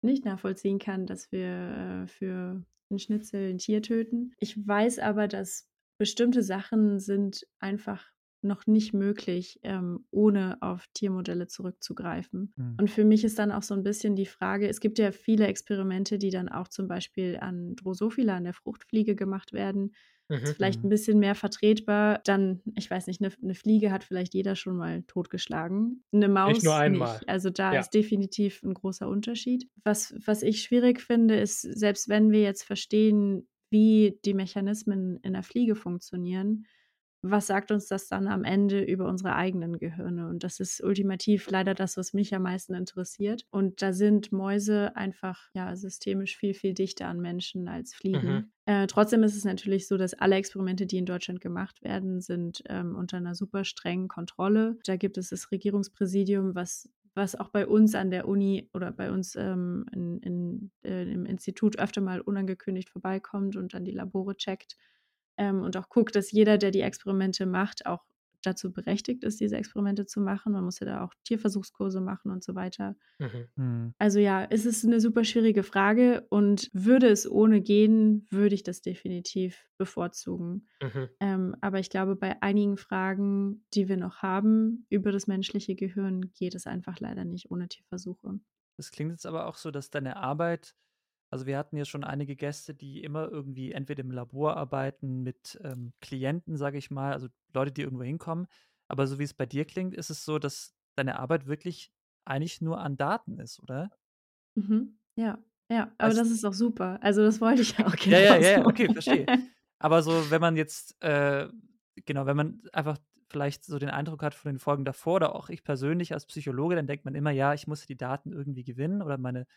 nicht nachvollziehen kann, dass wir äh, für ein Schnitzel ein Tier töten. Ich weiß aber, dass bestimmte Sachen sind einfach noch nicht möglich, ähm, ohne auf Tiermodelle zurückzugreifen. Mhm. Und für mich ist dann auch so ein bisschen die Frage, es gibt ja viele Experimente, die dann auch zum Beispiel an Drosophila, an der Fruchtfliege gemacht werden. Ist Mhm. vielleicht Mhm. ein bisschen mehr vertretbar. Dann, ich weiß nicht, eine, eine Fliege hat vielleicht jeder schon mal totgeschlagen. Eine Nicht Maus nur einmal. nicht. Also da Ja. ist definitiv ein großer Unterschied. Was, was ich schwierig finde, ist, selbst wenn wir jetzt verstehen, wie die Mechanismen in der Fliege funktionieren, was sagt uns das dann am Ende über unsere eigenen Gehirne? Und das ist ultimativ leider das, was mich am meisten interessiert. Und da sind Mäuse einfach ja systemisch viel, viel dichter an Menschen als Fliegen. Mhm. Äh, trotzdem ist es natürlich so, dass alle Experimente, die in Deutschland gemacht werden, sind ähm, unter einer super strengen Kontrolle. Da gibt es das Regierungspräsidium, was was auch bei uns an der Uni oder bei uns ähm, in, in, äh, im Institut öfter mal unangekündigt vorbeikommt und dann die Labore checkt ähm, und auch guckt, dass jeder, der die Experimente macht, auch dazu berechtigt ist, diese Experimente zu machen. Man muss ja da auch Tierversuchskurse machen und so weiter. Mhm. Mhm. Also ja, es ist eine super schwierige Frage und würde es ohne gehen, würde ich das definitiv bevorzugen. Mhm. Ähm, aber ich glaube, bei einigen Fragen, die wir noch haben über das menschliche Gehirn, geht es einfach leider nicht ohne Tierversuche. Das klingt jetzt aber auch so, dass deine Arbeit Also wir hatten ja schon einige Gäste, die immer irgendwie entweder im Labor arbeiten mit ähm, Klienten, sage ich mal, also Leute, die irgendwo hinkommen. Aber so wie es bei dir klingt, ist es so, dass deine Arbeit wirklich eigentlich nur an Daten ist, oder? Mhm. Ja, ja, aber Weißt das ist auch super. Also, das wollte ich auch Ja, ja, ja, ja, okay, verstehe. Aber so, wenn man jetzt, äh, genau, wenn man einfach vielleicht so den Eindruck hat von den Folgen davor oder auch ich persönlich als Psychologe, dann denkt man immer, ja, ich muss die Daten irgendwie gewinnen oder meine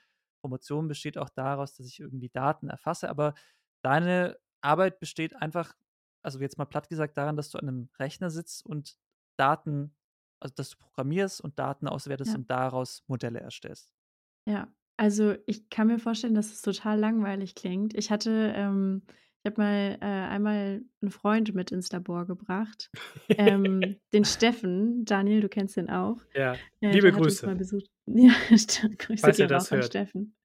Promotion besteht auch daraus, dass ich irgendwie Daten erfasse. Aber deine Arbeit besteht einfach, also jetzt mal platt gesagt, daran, dass du an einem Rechner sitzt und Daten, also dass du programmierst und Daten auswertest Ja. und daraus Modelle erstellst. Ja, also ich kann mir vorstellen, dass es total langweilig klingt. Ich hatte, ähm ich habe mal, äh, einmal 'n Freund mit ins Labor gebracht, ähm, den Steffen. Daniel, du kennst den auch. Ja, Äh, liebe Grüße. mal besucht. Ja, Grüße Falls gehen das hört. Steffen.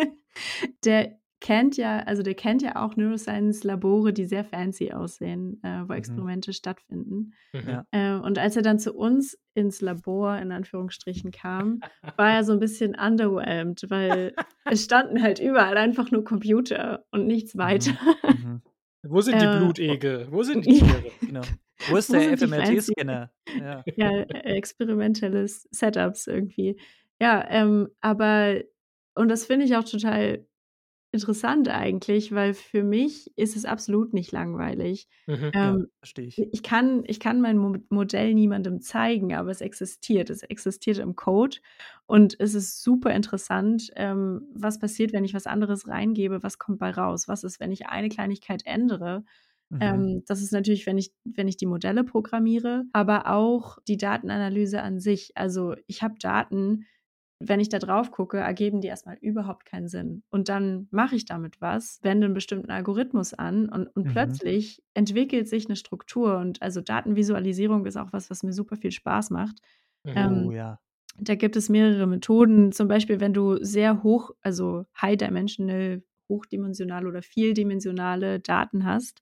Der kennt ja also der kennt ja auch Neuroscience-Labore, die sehr fancy aussehen, äh, wo Mhm. Experimente stattfinden. Mhm. Ja. Äh, und als er dann zu uns ins Labor in Anführungsstrichen kam, war er so 'n bisschen underwhelmed, weil es standen halt überall einfach nur Computer und nichts weiter. Mhm. Mhm. Wo sind die Äh, Blutegel? Wo sind die. Tiere? Genau. Wo ist Wo der FMRT-Scanner? Ja. ja, äh, experimentelle S Setups irgendwie. Ja, ähm, aber und das finde ich auch total interessant eigentlich, weil für mich ist es absolut nicht langweilig. Mhm. Ja, Ähm, verstehe ich. ich kann ich kann mein Mo Modell niemandem zeigen, aber es existiert. Es existiert im Code und es ist super interessant, ähm, was passiert, wenn ich was anderes reingebe, was kommt bei raus? Was ist, wenn ich eine Kleinigkeit ändere? Mhm. Ähm, das ist natürlich, wenn ich wenn ich die Modelle programmiere, aber auch die Datenanalyse an sich. Also, ich habe Daten, wenn ich da drauf gucke, ergeben die erst mal überhaupt keinen Sinn. Und dann mache ich damit was, wende 'n bestimmten Algorithmus an und und Mhm. plötzlich entwickelt sich 'ne Struktur und also Datenvisualisierung ist auch was, was mir super viel Spaß macht. Ähm, Oh ja. da gibt es mehrere Methoden. Zum Beispiel, wenn du sehr hoch also high dimensional, hochdimensionale oder vieldimensionale Daten hast,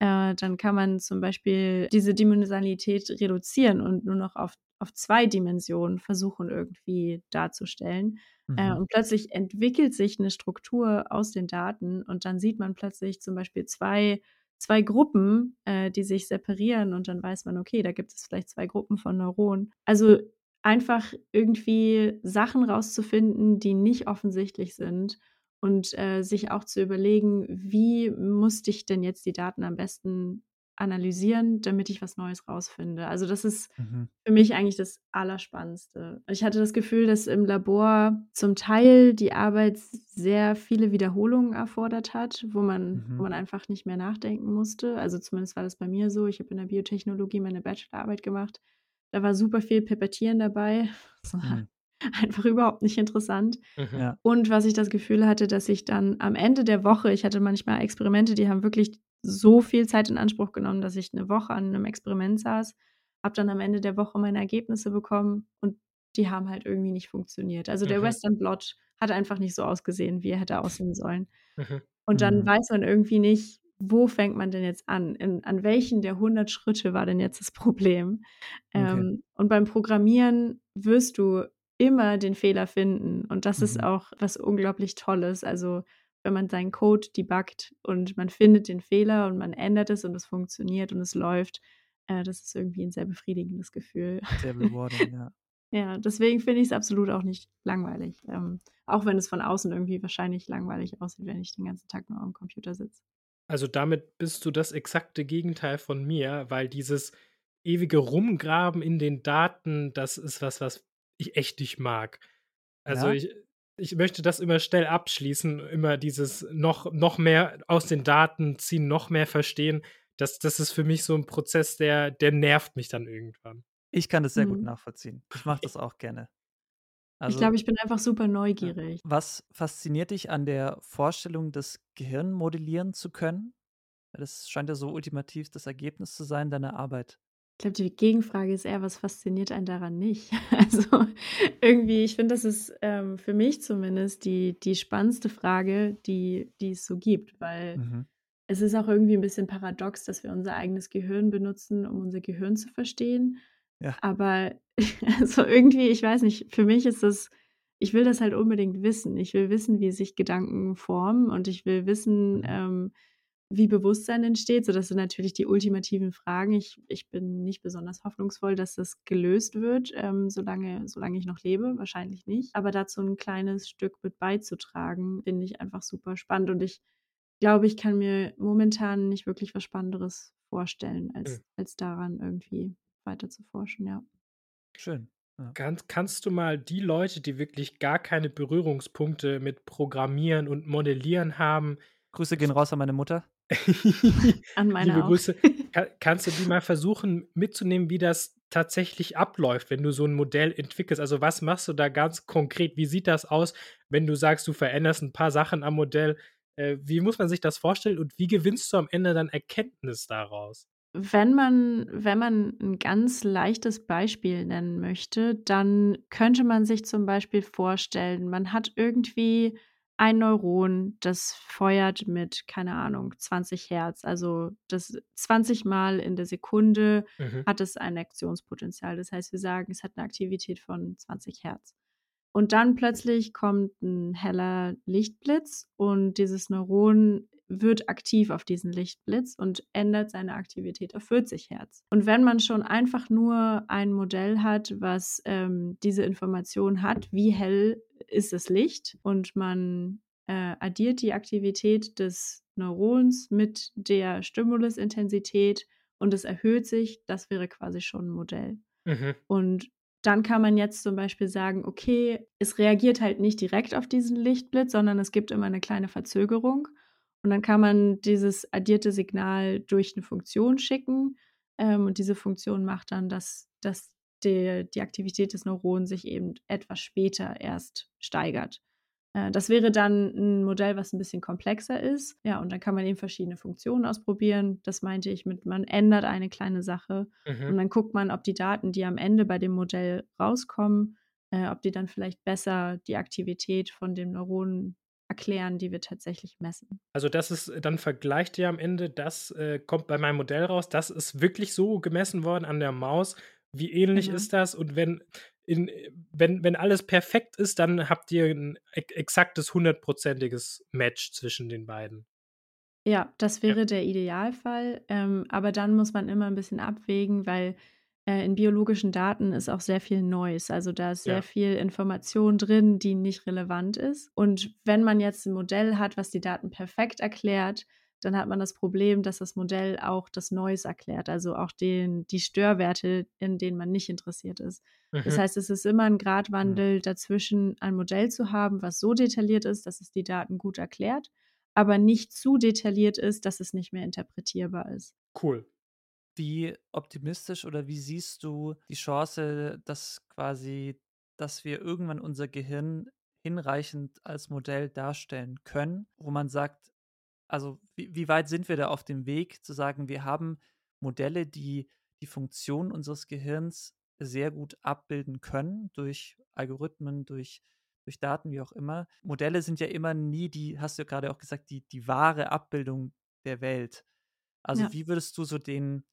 äh, dann kann man zum Beispiel diese Dimensionalität reduzieren und nur noch auf auf 2 Dimensionen versuchen, irgendwie darzustellen. Äh, Mhm. und plötzlich entwickelt sich 'ne Struktur aus den Daten und dann sieht man plötzlich zum Beispiel zwei zwei Gruppen, äh, die sich separieren und dann weiß man, okay, da gibt es vielleicht 2 Gruppen von Neuronen. Also, einfach irgendwie Sachen rauszufinden, die nicht offensichtlich sind und, äh, sich auch zu überlegen: „Wie musste ich denn jetzt die Daten am besten analysieren, damit ich was Neues rausfinde?“ Also, das ist Mhm. für mich eigentlich das Allerspannendste. Ich hatte das Gefühl, dass im Labor zum Teil die Arbeit sehr viele Wiederholungen erfordert hat, wo man wo Mhm. man einfach nicht mehr nachdenken musste. Also, zumindest war das bei mir so. Ich habe in der Biotechnologie meine Bachelorarbeit gemacht. Da war super viel Pipettieren dabei. Das war Mhm. einfach überhaupt nicht interessant. Mhm. Ja. Und was ich das Gefühl hatte, dass ich dann am Ende der Woche ich hatte manchmal Experimente, die haben wirklich so viel Zeit in Anspruch genommen, dass ich 'ne Woche an 'nem Experiment saß, habe dann am Ende der Woche meine Ergebnisse bekommen und die haben halt irgendwie nicht funktioniert. Also, der Mhm. Western Blot hat einfach nicht so ausgesehen, wie er hätte aussehen sollen. Mhm. Und dann Mhm. weiß man irgendwie nicht, wo fängt man denn jetzt an? In an welchen der 100 Schritte war denn jetzt das Problem? Okay. Ähm, und beim Programmieren wirst du immer den Fehler finden und das ist Mhm. auch was unglaublich Tolles. Also, wenn man seinen Code debuggt und man findet den Fehler und man ändert es und es funktioniert und es läuft, äh, das ist irgendwie 'n sehr befriedigendes Gefühl. Sehr rewarding, ja. Ja, deswegen finde ich's absolut auch nicht langweilig, ähm, auch wenn es von außen irgendwie wahrscheinlich langweilig aussieht, wenn ich den ganzen Tag nur am Computer sitze. Also, damit bist du das exakte Gegenteil von mir, weil dieses ewige Rumgraben in den Daten, das ist was, was ich echt nicht mag. Also, Ja? ich ich möchte das immer schnell abschließen, immer dieses noch noch mehr aus den Daten ziehen, noch mehr verstehen. Das das ist für mich so 'n Prozess, der der nervt mich dann irgendwann. Ich kann das sehr gut Mhm. nachvollziehen. Ich mache das auch gerne. Ich Also glaube, ich bin einfach super neugierig. Was fasziniert dich an der Vorstellung, das Gehirn modellieren zu können? Das scheint ja so ultimativ das Ergebnis zu sein deiner Arbeit. Ich glaube, die Gegenfrage ist eher: Was fasziniert einen daran nicht? Also, irgendwie ich finde, das ist, ähm, für mich zumindest die die spannendste Frage, die die es so gibt, weil Mhm. es ist auch irgendwie 'n bisschen paradox, dass wir unser eigenes Gehirn benutzen, um unser Gehirn zu verstehen. Ja. Aber also, irgendwie, ich weiß nicht, für mich ist das ich will das halt unbedingt wissen. Ich will wissen, wie sich Gedanken formen und ich will wissen, Mhm. ähm, wie Bewusstsein entsteht. So, das sind natürlich die ultimativen Fragen. Ich, ich bin nicht besonders hoffnungsvoll, dass das gelöst wird, ähm, solange, solange ich noch lebe. Wahrscheinlich nicht. Aber dazu ein kleines Stück mit beizutragen, finde ich einfach super spannend. Und ich glaube, ich kann mir momentan nicht wirklich was Spannenderes vorstellen, als, Mhm. als daran irgendwie weiter zu forschen, ja. Schön. Ja. Kannst, kannst du mal die Leute, die wirklich gar keine Berührungspunkte mit Programmieren und Modellieren haben, Grüße gehen raus an meine Mutter. An meine liebe auch. Grüße, ka kannst du die mal versuchen mitzunehmen, wie das tatsächlich abläuft, wenn du so ein Modell entwickelst? Also, was machst du da ganz konkret? Wie sieht das aus, wenn du sagst, du veränderst ein paar Sachen am Modell? Äh, wie muss man sich das vorstellen und wie gewinnst du am Ende dann Erkenntnis daraus? Wenn man wenn man 'n ganz leichtes Beispiel nennen möchte, dann könnte man sich zum Beispiel vorstellen, man hat irgendwie ein Neuron, das feuert mit, keine Ahnung, 20 Hertz. Also, das 20 Mal in der Sekunde Mhm. hat es ein Aktionspotenzial. Das heißt, wir sagen, es hat 'ne Aktivität von 20 Hertz. Und dann plötzlich kommt 'n heller Lichtblitz und dieses Neuron wird aktiv auf diesen Lichtblitz und ändert seine Aktivität auf 40 Hertz. Und wenn man schon einfach nur ein Modell hat, was, ähm, diese Information hat, wie hell ist das Licht und man, äh, addiert die Aktivität des Neurons mit der Stimulusintensität und es erhöht sich, das wäre quasi schon 'n Modell. Mhm. Und dann kann man jetzt zum Beispiel sagen: „Okay, es reagiert halt nicht direkt auf diesen Lichtblitz, sondern es gibt immer 'ne kleine Verzögerung.“ Und dann kann man dieses addierte Signal durch 'ne Funktion schicken, ähm, und diese Funktion macht dann, dass dass der die Aktivität des Neurons sich eben etwas später erst steigert. Äh, das wäre dann 'n Modell, was 'n bisschen komplexer ist. Ja, und dann kann man eben verschiedene Funktionen ausprobieren. Das meinte ich mit, man ändert eine kleine Sache und Mhm. dann guckt man, ob die Daten, die am Ende bei dem Modell rauskommen, äh, ob die dann vielleicht besser die Aktivität von den Neuronen erklären, die wir tatsächlich messen. Also, das ist dann vergleicht ihr am Ende, das, äh, kommt bei meinem Modell raus, das ist wirklich so gemessen worden an der Maus. Wie ähnlich Genau. ist das? Und wenn in wenn wenn alles perfekt ist, dann habt ihr 'n e exaktes hundertprozentiges Match zwischen den beiden. Ja, das Ja. wäre der Idealfall, ähm, aber dann muss man immer 'n bisschen abwägen, weil, äh, in biologischen Daten ist auch sehr viel Noise. Also, da ist sehr Ja. viel Information drin, die nicht relevant ist. Und wenn man jetzt 'n Modell hat, was die Daten perfekt erklärt, dann hat man das Problem, dass das Modell auch das Noise erklärt, also auch den die Störwerte, in denen man nicht interessiert ist. Das Mhm. heißt, es ist immer 'n Mhm. Gratwandel dazwischen, ein Modell zu haben, was so detailliert ist, dass es die Daten gut erklärt, aber nicht zu detailliert ist, dass es nicht mehr interpretierbar ist. Cool. Wie optimistisch oder wie siehst du die Chance, dass quasi dass wir irgendwann unser Gehirn hinreichend als Modell darstellen können, wo man sagt also, wie wie weit sind wir da auf dem Weg zu sagen, wir haben Modelle, die die Funktion unseres Gehirns sehr gut abbilden können durch Algorithmen, durch durch Daten, wie auch immer. Modelle sind ja immer nie die hast du ja grade auch gesagt, die die wahre Abbildung der Welt. Also, Ja. wie würdest du so den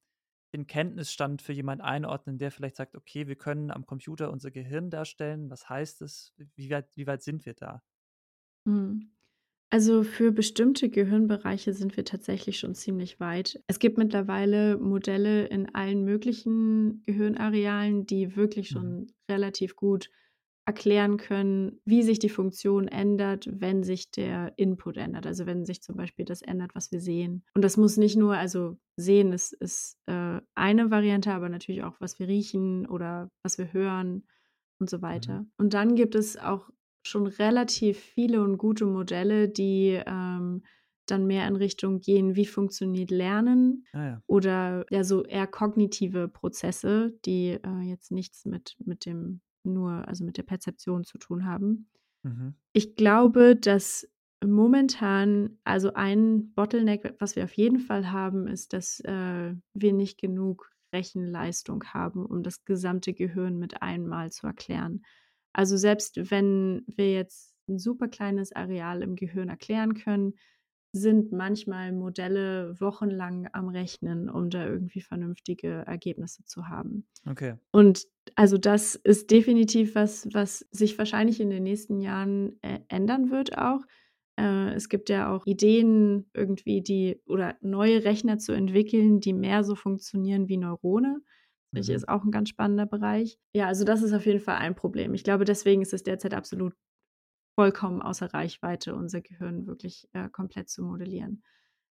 den Kenntnisstand für jemanden einordnen, der vielleicht sagt: „Okay, wir können am Computer unser Gehirn darstellen.“ Was heißt das? Wie weit wie weit sind wir da? Mhm. Also, für bestimmte Gehirnbereiche sind wir tatsächlich schon ziemlich weit. Es gibt mittlerweile Modelle in allen möglichen Gehirnarealen, die wirklich Mhm. schon relativ gut erklären können, wie sich die Funktion ändert, wenn sich der Input ändert. Also, wenn sich zum Beispiel das ändert, was wir sehen. Und das muss nicht nur also, sehen ist ist, äh, eine Variante, aber natürlich auch, was wir riechen oder was wir hören und so Mhm. weiter. Und dann gibt es auch schon relativ viele und gute Modelle, die, ähm, dann mehr in Richtung gehen, wie funktioniert Lernen Ah ja. oder ja, so eher kognitive Prozesse, die, äh, jetzt nichts mit mit dem nur also, mit der Perzeption zu tun haben. Mhm. Ich glaube, dass momentan also, ein Bottleneck, was wir auf jeden Fall haben, ist, dass, äh, wir nicht genug Rechenleistung haben, um das gesamte Gehirn mit einmal zu erklären. Also, selbst wenn wir jetzt 'n super kleines Areal im Gehirn erklären können, sind manchmal Modelle wochenlang am Rechnen, um da irgendwie vernünftige Ergebnisse zu haben. Okay. Und also das ist definitiv was, was sich wahrscheinlich in den nächsten Jahren äh, ändern wird auch. Äh, es gibt ja auch Ideen irgendwie, die oder neue Rechner zu entwickeln, die mehr so funktionieren wie Neurone. Mhm. ist auch ein ganz spannender Bereich. Ja, also das ist auf jeden Fall ein Problem. Ich glaube, deswegen ist es derzeit absolut vollkommen außer Reichweite, unser Gehirn wirklich äh, komplett zu modellieren.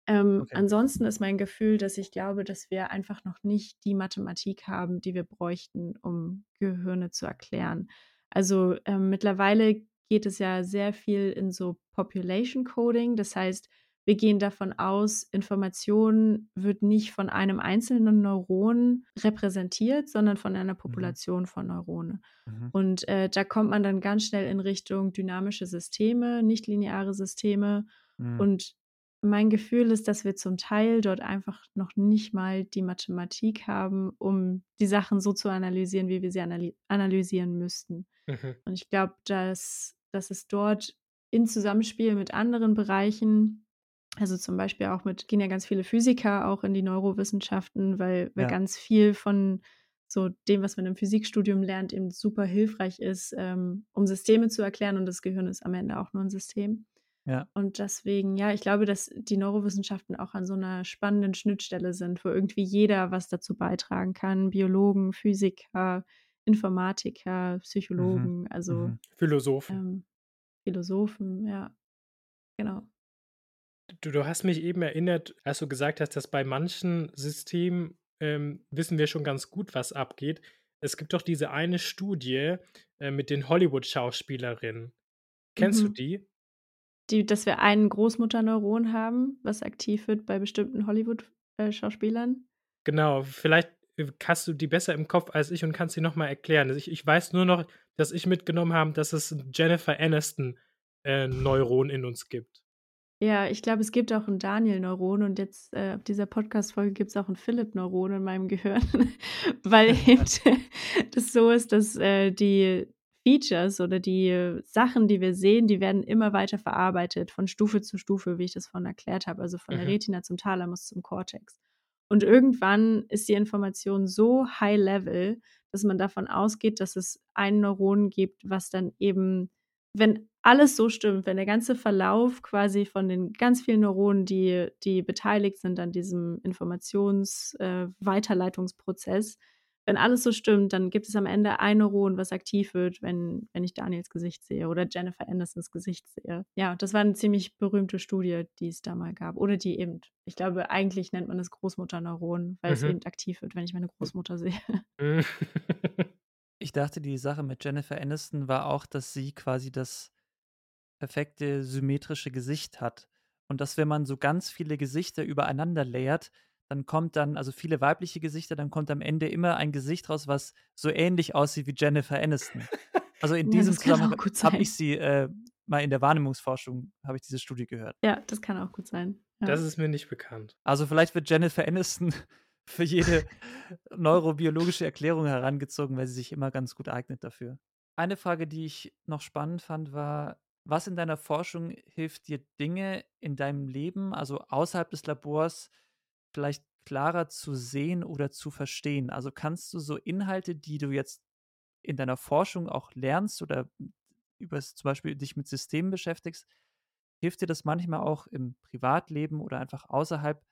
Ähm, Okay. ansonsten ist mein Gefühl, dass ich glaube, dass wir einfach noch nicht die Mathematik haben, die wir bräuchten, um Gehirne zu erklären. Also ähm, mittlerweile geht es ja sehr viel in so Population Coding. Das heißt, wir gehen davon aus, Information wird nicht von einem einzelnen Neuron repräsentiert, sondern von einer Population von Neuronen. Mhm. Und äh, da kommt man dann ganz schnell in Richtung dynamische Systeme, nichtlineare Systeme. Mhm. Und mein Gefühl ist, dass wir zum Teil dort einfach noch nicht mal die Mathematik haben, um die Sachen so zu analysieren, wie wir sie analy analysieren müssten. Mhm. Und ich glaube, dass, dass es dort in Zusammenspiel mit anderen Bereichen, also zum Beispiel auch mit, gehen ja ganz viele Physiker auch in die Neurowissenschaften, weil, weil Ja. ganz viel von so dem, was man im Physikstudium lernt, eben super hilfreich ist, ähm, um Systeme zu erklären und das Gehirn ist am Ende auch nur ein System. Ja. Und deswegen, ja, ich glaube, dass die Neurowissenschaften auch an so einer spannenden Schnittstelle sind, wo irgendwie jeder was dazu beitragen kann. Biologen, Physiker, Informatiker, Mhm. Psychologen, also Mhm. Philosophen. ähm, Philosophen, ja, genau. Du, du hast mich eben erinnert, als du gesagt hast, dass bei manchen Systemen ähm, wissen wir schon ganz gut, was abgeht. Es gibt doch diese eine Studie äh, mit den Hollywood-Schauspielerinnen. Kennst du Mhm. die? Die, dass wir ein Großmutterneuron haben, was aktiv wird bei bestimmten Hollywood-Schauspielern. Genau, vielleicht äh, hast du die besser im Kopf als ich und kannst sie nochmal erklären. Also ich, ich weiß nur noch, dass ich mitgenommen habe, dass es ein Jennifer Aniston-Neuron in uns gibt. Ja, ich glaube, es gibt auch ein Daniel-Neuron und jetzt äh, auf dieser Podcast-Folge gibt es auch ein Philipp-Neuron in meinem Gehirn, weil eben das so ist, dass äh, die Features oder die Sachen, die wir sehen, die werden immer weiter verarbeitet, von Stufe zu Stufe, wie ich das vorhin erklärt habe, also von der Mhm. Retina zum Thalamus zum Cortex. Und irgendwann ist die Information so high level, dass man davon ausgeht, dass es ein Neuron gibt, was dann eben, wenn alles so stimmt, wenn der ganze Verlauf quasi von den ganz vielen Neuronen, die, die beteiligt sind an diesem Informations-Weiterleitungsprozess, wenn alles so stimmt, dann gibt es am Ende ein Neuron, was aktiv wird, wenn, wenn ich Daniels Gesicht sehe oder Jennifer Andersons Gesicht sehe. Ja, das war eine ziemlich berühmte Studie, die es da mal gab. Oder die eben, ich glaube, eigentlich nennt man es Großmutterneuron, weil es Mhm. eben aktiv wird, wenn ich meine Großmutter sehe. Mhm. Ich dachte, die Sache mit Jennifer Aniston war auch, dass sie quasi das perfekte symmetrische Gesicht hat. Und dass, wenn man so ganz viele Gesichter übereinander layert, dann kommt dann, also viele weibliche Gesichter, dann kommt am Ende immer ein Gesicht raus, was so ähnlich aussieht wie Jennifer Aniston. Also in Ja, diesem Zusammenhang habe ich sie äh, mal in der Wahrnehmungsforschung, habe ich diese Studie gehört. Ja, das kann auch gut sein. Ja. Das ist mir nicht bekannt. Also vielleicht wird Jennifer Aniston für jede neurobiologische Erklärung herangezogen, weil sie sich immer ganz gut eignet dafür. Eine Frage, die ich noch spannend fand, war, was in deiner Forschung hilft dir Dinge in deinem Leben, also außerhalb des Labors, vielleicht klarer zu sehen oder zu verstehen? Also kannst du so Inhalte, die du jetzt in deiner Forschung auch lernst oder über zum Beispiel dich mit Systemen beschäftigst, hilft dir das manchmal auch im Privatleben oder einfach außerhalb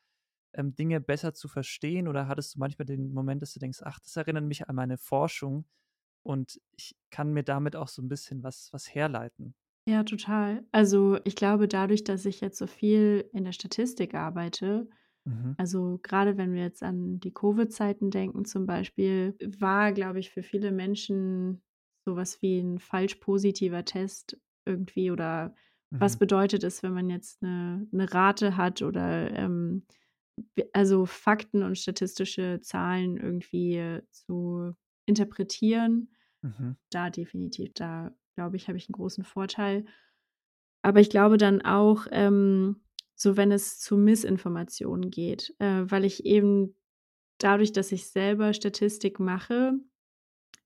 ähm, Dinge besser zu verstehen? Oder hattest du manchmal den Moment, dass du denkst, ach, das erinnert mich an meine Forschung und ich kann mir damit auch so ein bisschen was, was herleiten? Ja, total. Also ich glaube, dadurch, dass ich jetzt so viel in der Statistik arbeite, Mhm. also gerade wenn wir jetzt an die Covid-Zeiten denken zum Beispiel, war, glaube ich, für viele Menschen sowas wie ein falsch positiver Test irgendwie oder was Mhm. bedeutet es, wenn man jetzt eine, eine Rate hat oder ähm, also Fakten und statistische Zahlen irgendwie äh, zu interpretieren. Mhm. Da definitiv, da glaube ich, habe ich einen großen Vorteil. Aber ich glaube dann auch, ähm, so wenn es zu Missinformationen geht, äh, weil ich eben dadurch, dass ich selber Statistik mache,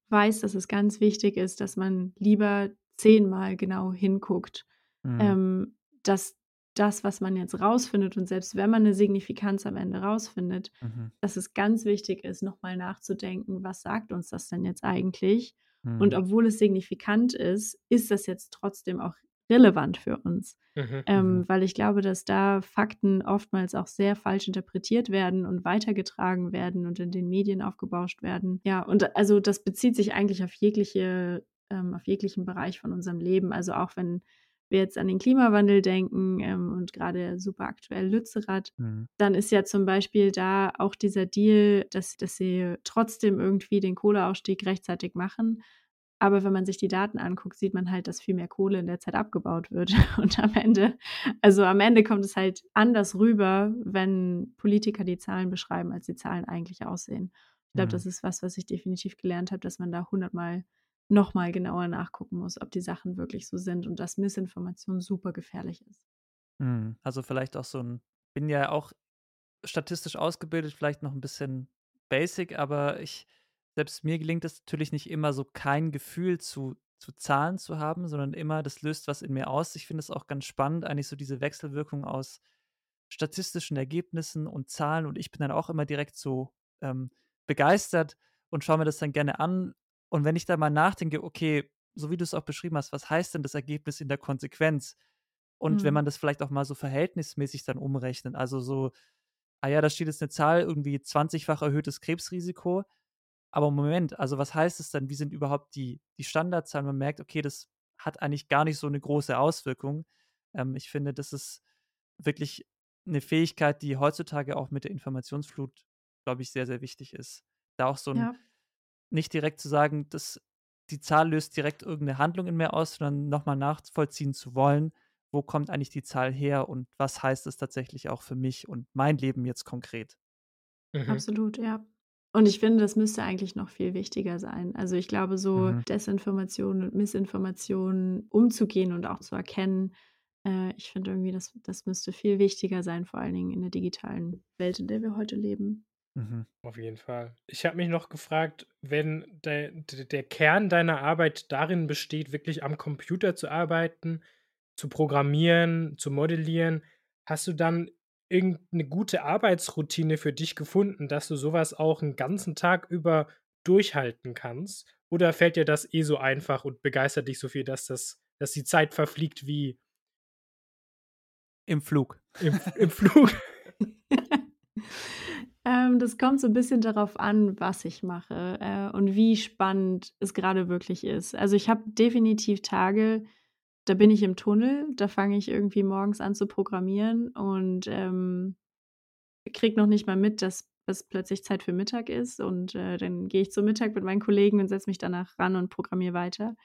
weiß, dass es ganz wichtig ist, dass man lieber zehnmal genau hinguckt, Mhm. ähm, dass das, was man jetzt rausfindet und selbst wenn man eine Signifikanz am Ende rausfindet, Mhm. dass es ganz wichtig ist, nochmal nachzudenken, was sagt uns das denn jetzt eigentlich? Und Mhm. obwohl es signifikant ist, ist das jetzt trotzdem auch relevant für uns. Mhm. Ähm, Mhm. weil ich glaube, dass da Fakten oftmals auch sehr falsch interpretiert werden und weitergetragen werden und in den Medien aufgebauscht werden. Ja, und also das bezieht sich eigentlich auf jegliche, ähm, auf jeglichen Bereich von unserem Leben. Also auch wenn wir jetzt an den Klimawandel denken ähm, und gerade super aktuell Lützerath, Mhm. dann ist ja zum Beispiel da auch dieser Deal, dass, dass sie trotzdem irgendwie den Kohleausstieg rechtzeitig machen. Aber wenn man sich die Daten anguckt, sieht man halt, dass viel mehr Kohle in der Zeit abgebaut wird. Und am Ende, also am Ende kommt es halt anders rüber, wenn Politiker die Zahlen beschreiben, als die Zahlen eigentlich aussehen. Ich glaube, Mhm. das ist was, was ich definitiv gelernt habe, dass man da hundertmal nochmal genauer nachgucken muss, ob die Sachen wirklich so sind und dass Missinformation super gefährlich ist. Mhm. Also vielleicht auch so ein bin ja auch statistisch ausgebildet, vielleicht noch ein bisschen basic, aber ich selbst mir gelingt es natürlich nicht immer so kein Gefühl zu zu Zahlen zu haben, sondern immer das löst was in mir aus. Ich finde es auch ganz spannend, eigentlich so diese Wechselwirkung aus statistischen Ergebnissen und Zahlen und ich bin dann auch immer direkt so, ähm, begeistert und schaue mir das dann gerne an. Und wenn ich da mal nachdenke, okay, so wie du es auch beschrieben hast, was heißt denn das Ergebnis in der Konsequenz? Und wenn Mhm. man das vielleicht auch mal so verhältnismäßig dann umrechnet, also so, ah ja, da steht jetzt eine Zahl, irgendwie 20-fach erhöhtes Krebsrisiko. Aber Moment, also was heißt es denn? Wie sind überhaupt die, die Standardzahlen? Man merkt, okay, das hat eigentlich gar nicht so eine große Auswirkung. Ähm, ich finde, das ist wirklich eine Fähigkeit, die heutzutage auch mit der Informationsflut, glaube ich, sehr, sehr wichtig ist. Da auch so ein, Ja. Nicht direkt zu sagen, dass die Zahl löst direkt irgendeine Handlung in mir aus, sondern nochmal nachvollziehen zu wollen, wo kommt eigentlich die Zahl her und was heißt es tatsächlich auch für mich und mein Leben jetzt konkret. Mhm. Absolut, ja. Und ich finde, das müsste eigentlich noch viel wichtiger sein. Also ich glaube, so Mhm. Desinformation und Missinformation umzugehen und auch zu erkennen, äh, ich finde irgendwie, das, das müsste viel wichtiger sein, vor allen Dingen in der digitalen Welt, in der wir heute leben. Mhm. Auf jeden Fall. Ich habe mich noch gefragt, wenn der, der, Kern deiner Arbeit darin besteht, wirklich am Computer zu arbeiten, zu programmieren, zu modellieren, hast du dann irgendeine gute Arbeitsroutine für dich gefunden, dass du sowas auch einen ganzen Tag über durchhalten kannst? Oder fällt dir das eh so einfach und begeistert dich so viel, dass das, dass die Zeit verfliegt wie Im Flug. im, im Flug? Ähm, das kommt so ein bisschen darauf an, was ich mache, äh, und wie spannend es gerade wirklich ist. Also, ich habe definitiv Tage, da bin ich im Tunnel, da fange ich irgendwie morgens an zu programmieren und, ähm, kriege noch nicht mal mit, dass es plötzlich Zeit für Mittag ist und, äh, dann gehe ich zum Mittag mit meinen Kollegen und setze mich danach ran und programmiere weiter.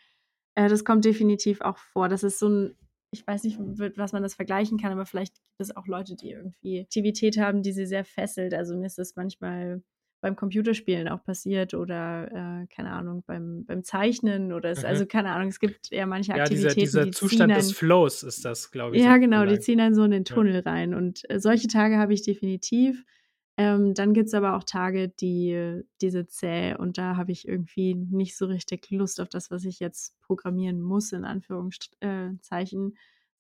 Äh, das kommt definitiv auch vor. Das ist so ein ich weiß nicht, was man das vergleichen kann, aber vielleicht gibt es auch Leute, die irgendwie Aktivität haben, die sie sehr fesselt. Also, mir ist das manchmal beim Computerspielen auch passiert oder, äh, keine Ahnung, beim beim Zeichnen oder es Mhm. also, keine Ahnung, es gibt ja manche Ja, dieser, Aktivitäten, dieser die ziehen Zustand des einen Flows ist das, glaube ich. ja, so genau, die ziehen einen so in den Ja. Tunnel rein und, äh, solche Tage habe ich definitiv. Ähm, dann gibt's aber auch Tage, die die sind zäh und da habe ich irgendwie nicht so richtig Lust auf das, was ich jetzt programmieren muss, in Anführungsst äh.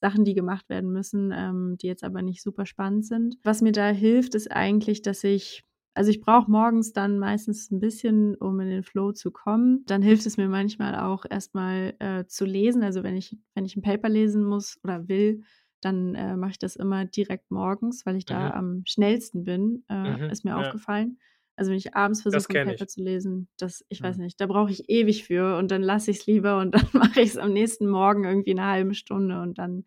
Sachen, die gemacht werden müssen, ähm, die jetzt aber nicht super spannend sind. Was mir da hilft, ist eigentlich, dass ich also, ich brauche morgens dann meistens ein bisschen, um in den Flow zu kommen. Dann hilft es mir manchmal auch erst mal, äh, zu lesen. Also, wenn ich wenn ich 'n Paper lesen muss oder will, dann, äh, mache ich das immer direkt morgens, weil ich da Mhm. am schnellsten bin, äh, Mhm. ist mir Ja. aufgefallen. Also, wenn ich abends versuche, 'n kenne Paper ich. zu lesen, das ich weiß Mhm. nicht, da brauche ich ewig für und dann lasse ich's lieber und dann mache ich's am nächsten Morgen irgendwie in 'ner halben Stunde und dann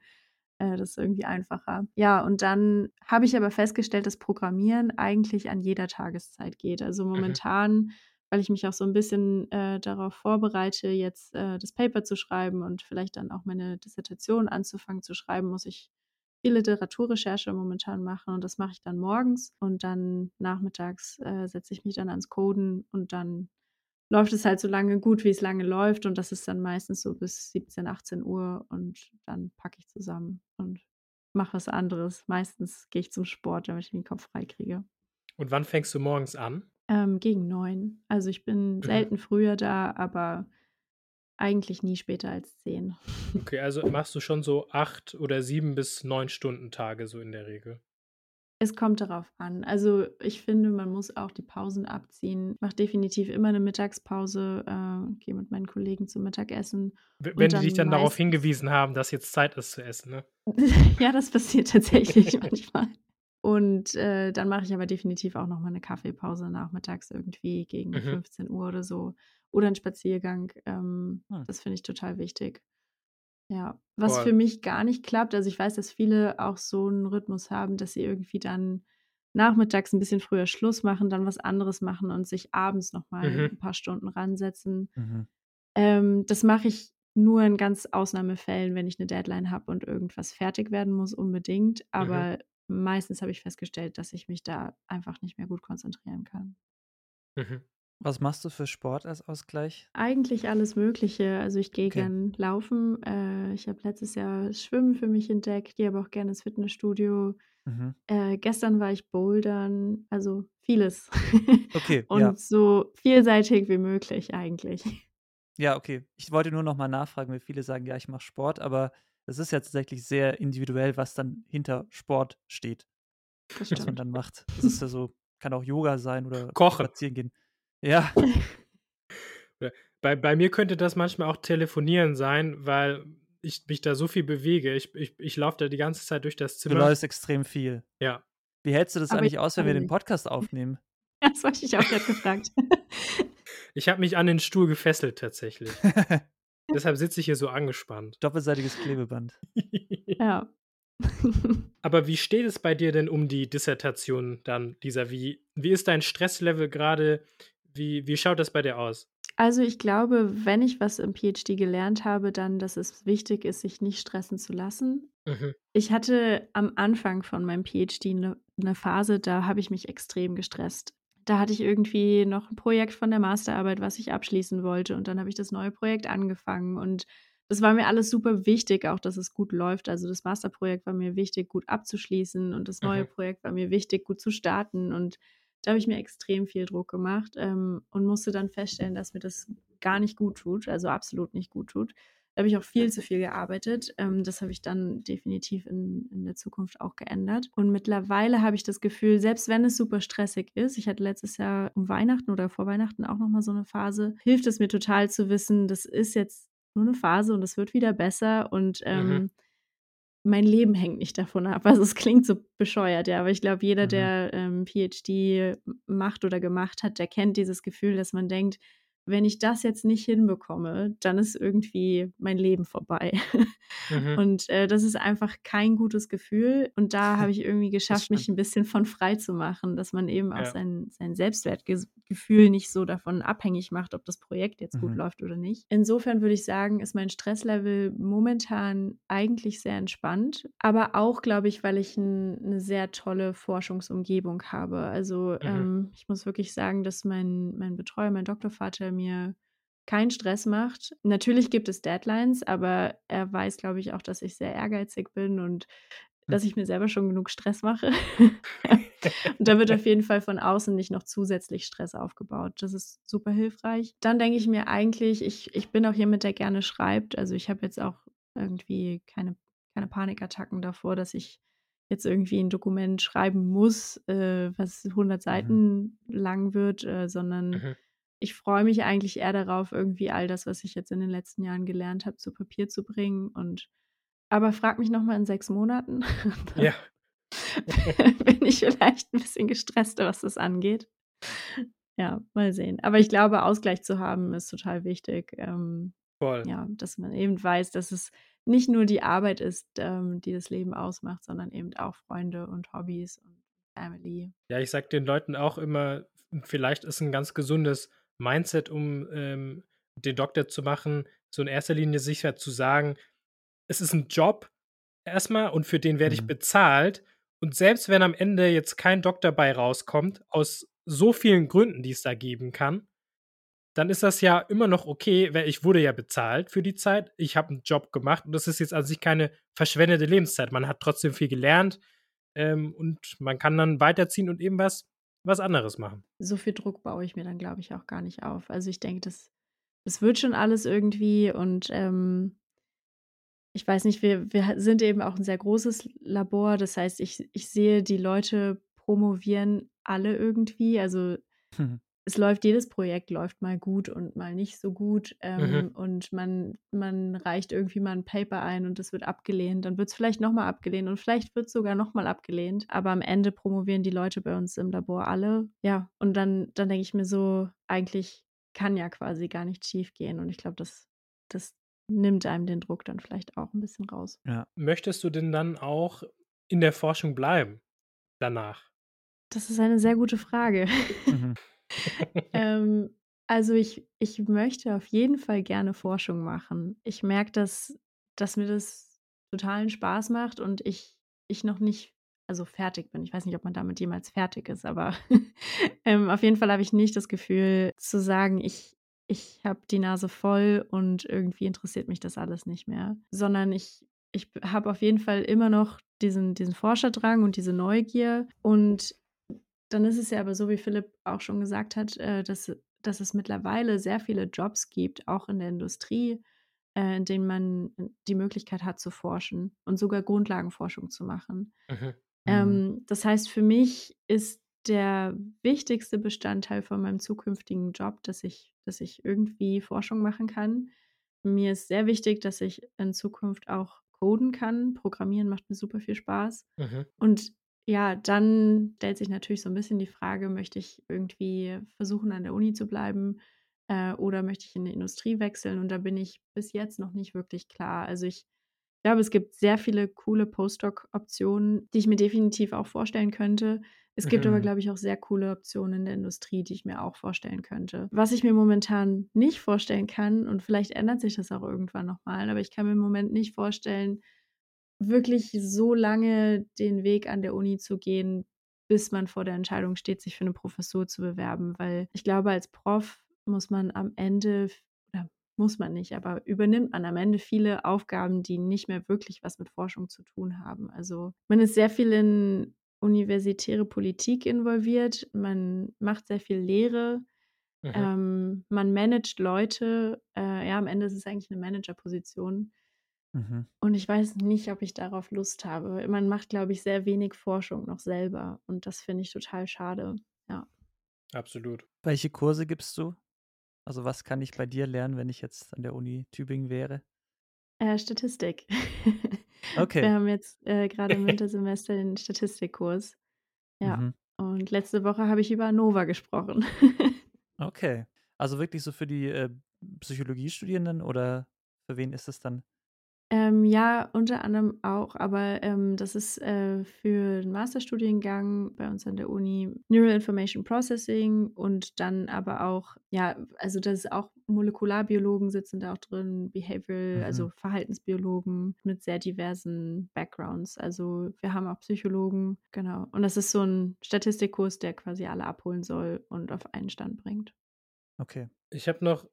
äh, das ist irgendwie einfacher. Ja, und dann habe ich aber festgestellt, dass Programmieren eigentlich an jeder Tageszeit geht. Also, Mhm. momentan, weil ich mich auch so 'n bisschen, äh, darauf vorbereite, jetzt, äh, das Paper zu schreiben und vielleicht dann auch meine Dissertation anzufangen zu schreiben, muss ich viel Literaturrecherche momentan machen und das mache ich dann morgens und dann nachmittags, äh, setze ich mich dann ans Coden und dann läuft es halt so lange gut, wie es lange läuft und das ist dann meistens so bis 17:00, 18:00 und dann packe ich zusammen und mache was anderes. Meistens gehe ich zum Sport, damit ich den Kopf frei kriege. Und wann fängst du morgens an? Ähm, gegen 9. Also, ich bin Mhm. selten früher da, aber eigentlich nie später als 10. Okay, also machst du schon so acht oder sieben bis neun Stunden Tage so in der Regel. Es kommt darauf an. Also, ich finde, man muss auch die Pausen abziehen. Mache definitiv immer eine Mittagspause, äh, gehe mit meinen Kollegen zum Mittagessen wenn die dich dann darauf hingewiesen haben, dass jetzt Zeit ist zu essen, ne? Ja, das passiert tatsächlich manchmal. Und, äh, dann mache ich aber definitiv auch noch mal 'ne Kaffeepause nachmittags irgendwie gegen Mhm. 15:00 oder so oder 'n Spaziergang. Ähm, Hm. das finde ich total wichtig. Ja, was für Voll. mich gar nicht klappt also, ich weiß, dass viele auch so 'n Rhythmus haben, dass sie irgendwie dann nachmittags 'n bisschen früher Schluss machen, dann was anderes machen und sich abends noch mal Mhm. 'n paar Stunden ransetzen. Mhm. Ähm, das mache ich nur in ganz Ausnahmefällen, wenn ich 'ne Deadline habe und irgendwas fertig werden muss unbedingt, Mhm. Meistens habe ich festgestellt, dass ich mich da einfach nicht mehr gut konzentrieren kann. Mhm. Was machst du für Sport als Ausgleich? Eigentlich alles Mögliche. Also, ich gehe Okay. gern laufen. Äh, ich habe letztes Jahr Schwimmen für mich entdeckt, gehe aber auch gerne ins Fitnessstudio. Mhm. Äh, gestern war ich bouldern, also vieles. Okay, ja. Und so vielseitig wie möglich eigentlich. Ja, okay. Ich wollte nur noch mal nachfragen, weil viele sagen: „Ja, ich mache Sport“, aber es ist ja tatsächlich sehr individuell, was dann hinter Sport steht, Das was man dann macht. Das ist ja so kann auch Yoga sein oder Kochen. spazieren gehen. Ja. Bei bei mir könnte das manchmal auch Telefonieren sein, weil ich mich da so viel bewege. Ich ich ich laufe da die ganze Zeit durch das Du Zimmer. läufst extrem viel. Ja. Wie hältst du das Aber eigentlich ich aus, wenn wir gerade den nicht. Podcast aufnehmen? Das wollte ich auch grad gefragt. Ich habe mich an den Stuhl gefesselt tatsächlich. Deshalb sitze ich hier so angespannt. Doppelseitiges Klebeband. Ja. Aber wie steht es bei dir denn um die Dissertation dann, dieser wie wie ist dein Stresslevel grade? Wie wie schaut das bei dir aus? Also, ich glaube, wenn ich was im PhD gelernt habe, dann, dass es wichtig ist, sich nicht stressen zu lassen. Mhm. Ich hatte am Anfang von meinem PhD 'ne 'ne Phase, da habe ich mich extrem gestresst. Da hatte ich irgendwie noch 'n Projekt von der Masterarbeit, was ich abschließen wollte und dann habe ich das neue Projekt angefangen und das war mir alles super wichtig, auch dass es gut läuft. Also, das Masterprojekt war mir wichtig, gut abzuschließen und das neue Mhm. Projekt war mir wichtig, gut zu starten und da habe ich mir extrem viel Druck gemacht, ähm, und musste dann feststellen, dass mir das gar nicht gut tut, also absolut nicht gut tut. Da habe ich auch viel zu viel gearbeitet. Ähm, das habe ich dann definitiv in in der Zukunft auch geändert. Und mittlerweile habe ich das Gefühl, selbst wenn es super stressig ist ich hatte letztes Jahr um Weihnachten oder vor Weihnachten auch noch mal so 'ne Phase, hilft es mir total zu wissen, das ist jetzt nur 'ne Phase und es wird wieder besser und, Mhm. ähm, mein Leben hängt nicht davon ab. Also, es klingt so bescheuert, ja, aber ich glaube, jeder, Mhm. der, ähm, PhD macht oder gemacht hat, der kennt dieses Gefühl, dass man denkt: „Wenn ich das jetzt nicht hinbekomme, dann ist irgendwie mein Leben vorbei.“ Mhm. Und, äh, das ist einfach kein gutes Gefühl und da habe ich irgendwie geschafft, mich stimmt. 'n bisschen von frei zu machen, dass man eben auch Ja. sein sein Selbstwertges Gefühl nicht so davon abhängig macht, ob das Projekt jetzt gut Mhm. läuft oder nicht. Insofern würde ich sagen, ist mein Stresslevel momentan eigentlich sehr entspannt, aber auch, glaube ich, weil ich 'n 'ne sehr tolle Forschungsumgebung habe. Also, Mhm. ähm, ich muss wirklich sagen, dass mein mein Betreuer, mein Doktorvater mir keinen Stress macht. Natürlich gibt es Deadlines, aber er weiß, glaube ich, auch, dass ich sehr ehrgeizig bin und dass Hm. ich mir selber schon genug Stress mache. Und da wird auf jeden Fall von außen nicht noch zusätzlich Stress aufgebaut. Das ist super hilfreich. Dann denke ich mir eigentlich, ich ich bin auch jemand, der gerne schreibt. Also, ich habe jetzt auch irgendwie keine keine Panikattacken davor, dass ich jetzt irgendwie 'n Dokument schreiben muss, äh, was 100 Mhm. Seiten lang wird, äh, sondern Mhm. Ich freue mich eigentlich eher darauf, irgendwie all das, was ich jetzt in den letzten Jahren gelernt habe, zu Papier zu bringen und aber frag mich noch mal in 6 Monaten, Ja. bin ich vielleicht 'n bisschen gestresster, was das angeht. Ja, mal sehen. Aber ich glaube, Ausgleich zu haben, ist total wichtig. Ähm, Voll. ja, dass man eben weiß, dass es nicht nur die Arbeit ist, ähm, die das Leben ausmacht, sondern eben auch Freunde und Hobbys und Family. Ja, ich sage den Leuten auch immer, vielleicht ist 'n ganz gesundes Mindset, um, ähm, den Doktor zu machen, so in erster Linie sicher zu sagen: „Es ist 'n Job erst mal und für den werde ich Mhm. bezahlt.“ Und selbst wenn am Ende jetzt kein Doktor bei rauskommt, aus so vielen Gründen, die es da geben kann, dann ist das ja immer noch okay, weil ich wurde ja bezahlt für die Zeit. Ich habe 'n Job gemacht und das ist jetzt an sich keine verschwendete Lebenszeit. Man hat trotzdem viel gelernt, ähm, und man kann dann weiterziehen und eben was was anderes machen. So viel Druck baue ich mir dann, glaube ich, auch gar nicht auf. Also, ich denke, das es wird schon alles irgendwie und ähm, ich weiß nicht, wir, wir sind eben auch ein sehr großes Labor. Das heißt, ich, ich sehe, die Leute promovieren alle irgendwie. Also Mhm. Es läuft, jedes Projekt läuft mal gut und mal nicht so gut. Ähm, Mhm. Und man, man reicht irgendwie mal ein Paper ein und es wird abgelehnt. Dann wird es vielleicht nochmal abgelehnt und vielleicht wird es sogar nochmal abgelehnt. Aber am Ende promovieren die Leute bei uns im Labor alle. Ja, und dann, dann denke ich mir so, eigentlich kann ja quasi gar nichts schief gehen. Und ich glaube, das, das nimmt einem den Druck dann vielleicht auch ein bisschen raus. Ja. Möchtest du denn dann auch in der Forschung bleiben danach? Das ist eine sehr gute Frage. Mhm. Ähm, also ich, ich möchte auf jeden Fall gerne Forschung machen. Ich merke, dass, dass mir das totalen Spaß macht und ich, ich noch nicht, also fertig bin. Ich weiß nicht, ob man damit jemals fertig ist, aber ähm, auf jeden Fall habe ich nicht das Gefühl zu sagen, ich, ich habe die Nase voll und irgendwie interessiert mich das alles nicht mehr, sondern ich, ich habe auf jeden Fall immer noch diesen, diesen Forscherdrang und diese Neugier und dann ist es ja aber so, wie Philipp auch schon gesagt hat, äh, dass, dass es mittlerweile sehr viele Jobs gibt, auch in der Industrie, äh, in denen man die Möglichkeit hat zu forschen und sogar Grundlagenforschung zu machen. Mhm. Mhm. Ähm, das heißt, für mich ist der wichtigste Bestandteil von meinem zukünftigen Job, dass ich, dass ich irgendwie Forschung machen kann. Mir ist sehr wichtig, dass ich in Zukunft auch coden kann. Programmieren macht mir super viel Spaß. Mhm. Und ja, dann stellt sich natürlich so ein bisschen die Frage, möchte ich irgendwie versuchen, an der Uni zu bleiben äh, oder möchte ich in die Industrie wechseln? Und da bin ich bis jetzt noch nicht wirklich klar. Also ich glaube, es gibt sehr viele coole Postdoc-Optionen, die ich mir definitiv auch vorstellen könnte. Es gibt aber, Mhm. glaube ich, auch sehr coole Optionen in der Industrie, die ich mir auch vorstellen könnte. Was ich mir momentan nicht vorstellen kann, und vielleicht ändert sich das auch irgendwann nochmal, aber ich kann mir im Moment nicht vorstellen, wirklich so lange den Weg an der Uni zu gehen, bis man vor der Entscheidung steht, sich für eine Professur zu bewerben. Weil ich glaube, als Prof muss man am Ende, oder muss man nicht, aber übernimmt man am Ende viele Aufgaben, die nicht mehr wirklich was mit Forschung zu tun haben. Also man ist sehr viel in universitäre Politik involviert, man macht sehr viel Lehre, Mhm. ähm, man managt Leute. Äh, ja, am Ende ist es eigentlich eine Managerposition. Mhm. Und ich weiß nicht, ob ich darauf Lust habe. Man macht, glaube ich, sehr wenig Forschung noch selber. Und das finde ich total schade. Ja. Absolut. Welche Kurse gibst du? Also was kann ich bei dir lernen, wenn ich jetzt an der Uni Tübingen wäre? Äh, Statistik. Okay. Wir haben jetzt äh, gerade im Wintersemester den Statistikkurs. Ja. Mhm. Und letzte Woche habe ich über ANOVA gesprochen. Okay. Also wirklich so für die äh, Psychologiestudierenden oder für wen ist es dann? Ähm, ja, unter anderem auch, aber ähm, das ist äh, für den Masterstudiengang bei uns an der Uni Neural Information Processing und dann aber auch, ja, also das ist auch Molekularbiologen sitzen da auch drin, Behavioral, Mhm. also Verhaltensbiologen mit sehr diversen Backgrounds. Also wir haben auch Psychologen, genau. Und das ist so ein Statistikkurs, der quasi alle abholen soll und auf einen Stand bringt. Okay. Ich habe noch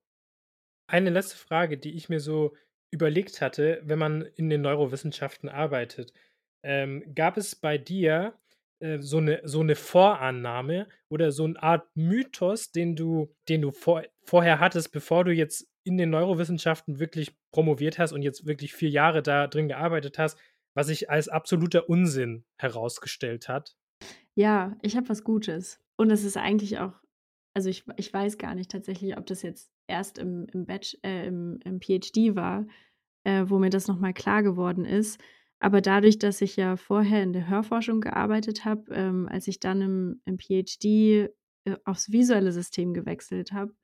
eine letzte Frage, die ich mir so überlegt hatte, wenn man in den Neurowissenschaften arbeitet. Ähm, gab es bei dir äh, so eine so eine Vorannahme oder so eine Art Mythos, den du den du vor vorher hattest, bevor du jetzt in den Neurowissenschaften wirklich promoviert hast und jetzt wirklich 4 Jahre da drin gearbeitet hast, was sich als absoluter Unsinn herausgestellt hat? Ja, ich habe was Gutes. Und es ist eigentlich auch also ich ich weiß gar nicht tatsächlich, ob das jetzt erst im im Batch äh, im im PhD war, äh, wo mir das noch mal klar geworden ist. Aber dadurch, dass ich ja vorher in der Hörforschung gearbeitet habe, ähm, als ich dann im im PhD, äh, aufs visuelle System gewechselt habe,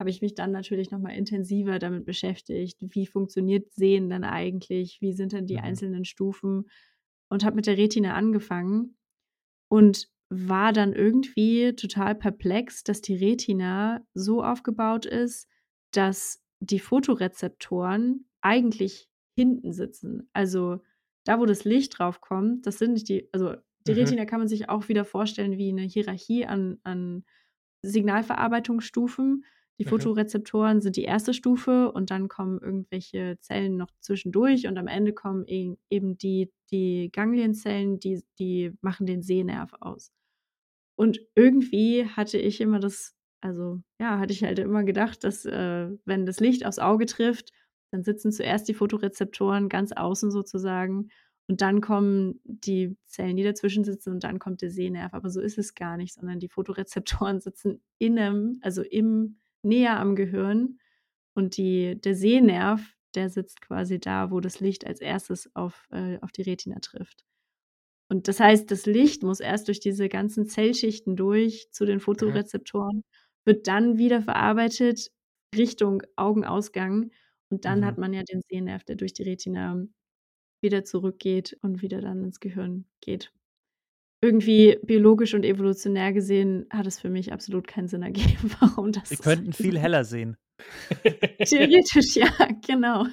habe ich mich dann natürlich noch mal intensiver damit beschäftigt. Wie funktioniert Sehen denn eigentlich? Wie sind denn die Mhm. einzelnen Stufen? Und habe mit der Retina angefangen und war dann irgendwie total perplex, dass die Retina so aufgebaut ist, dass die Photorezeptoren eigentlich hinten sitzen. Also da, wo das Licht drauf kommt, das sind nicht die, also die Mhm. Retina kann man sich auch wieder vorstellen wie eine Hierarchie an, an Signalverarbeitungsstufen. Die Mhm. Photorezeptoren sind die erste Stufe und dann kommen irgendwelche Zellen noch zwischendurch und am Ende kommen e eben die, die Ganglienzellen, die, die machen den Sehnerv aus. Und irgendwie hatte ich immer das also ja, hatte ich halt immer gedacht, dass äh, wenn das Licht aufs Auge trifft, dann sitzen zuerst die Photorezeptoren ganz außen sozusagen und dann kommen die Zellen, die dazwischen sitzen und dann kommt der Sehnerv. Aber so ist es gar nicht, sondern die Photorezeptoren sitzen innen, also im, näher am Gehirn und die, der Sehnerv, der sitzt quasi da, wo das Licht als erstes auf, äh, auf die Retina trifft. Und das heißt, das Licht muss erst durch diese ganzen Zellschichten durch zu den Photorezeptoren, mhm. wird dann wieder verarbeitet Richtung Augenausgang und dann mhm. hat man ja den Sehnerv, der durch die Retina wieder zurückgeht und wieder dann ins Gehirn geht. Irgendwie biologisch und evolutionär gesehen hat es für mich absolut keinen Sinn ergeben, warum das. Wir könnten viel heller sehen. Theoretisch, ja, genau.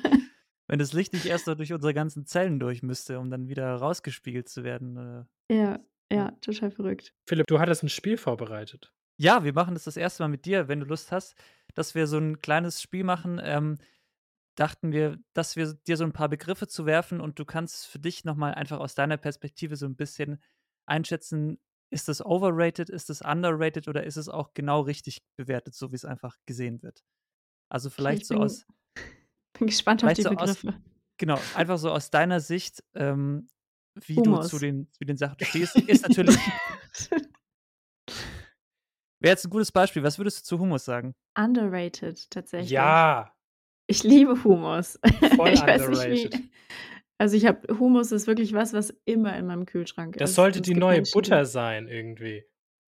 Wenn das Licht nicht erst durch unsere ganzen Zellen durch müsste, um dann wieder rausgespiegelt zu werden. Äh, ja, ja, total verrückt. Philipp, du hattest ein Spiel vorbereitet. Ja, wir machen das das erste Mal mit dir, wenn du Lust hast, dass wir so ein kleines Spiel machen. Ähm, dachten wir, dass wir dir so ein paar Begriffe zu werfen und du kannst für dich nochmal einfach aus deiner Perspektive so ein bisschen einschätzen, ist das overrated, ist das underrated oder ist es auch genau richtig bewertet, so wie es einfach gesehen wird? Also vielleicht okay, so aus. Bin gespannt auf die so Begriffe. Aus, genau, einfach so aus deiner Sicht, ähm, wie Humus. du zu den, zu den Sachen stehst, ist natürlich. Wäre jetzt ein gutes Beispiel. Was würdest du zu Humus sagen? Underrated, tatsächlich. Ja. Ich liebe Humus. Voll ich underrated. Nicht, also ich habe Humus ist wirklich was, was immer in meinem Kühlschrank ist. Das sollte die neue Menschen, Butter sein irgendwie.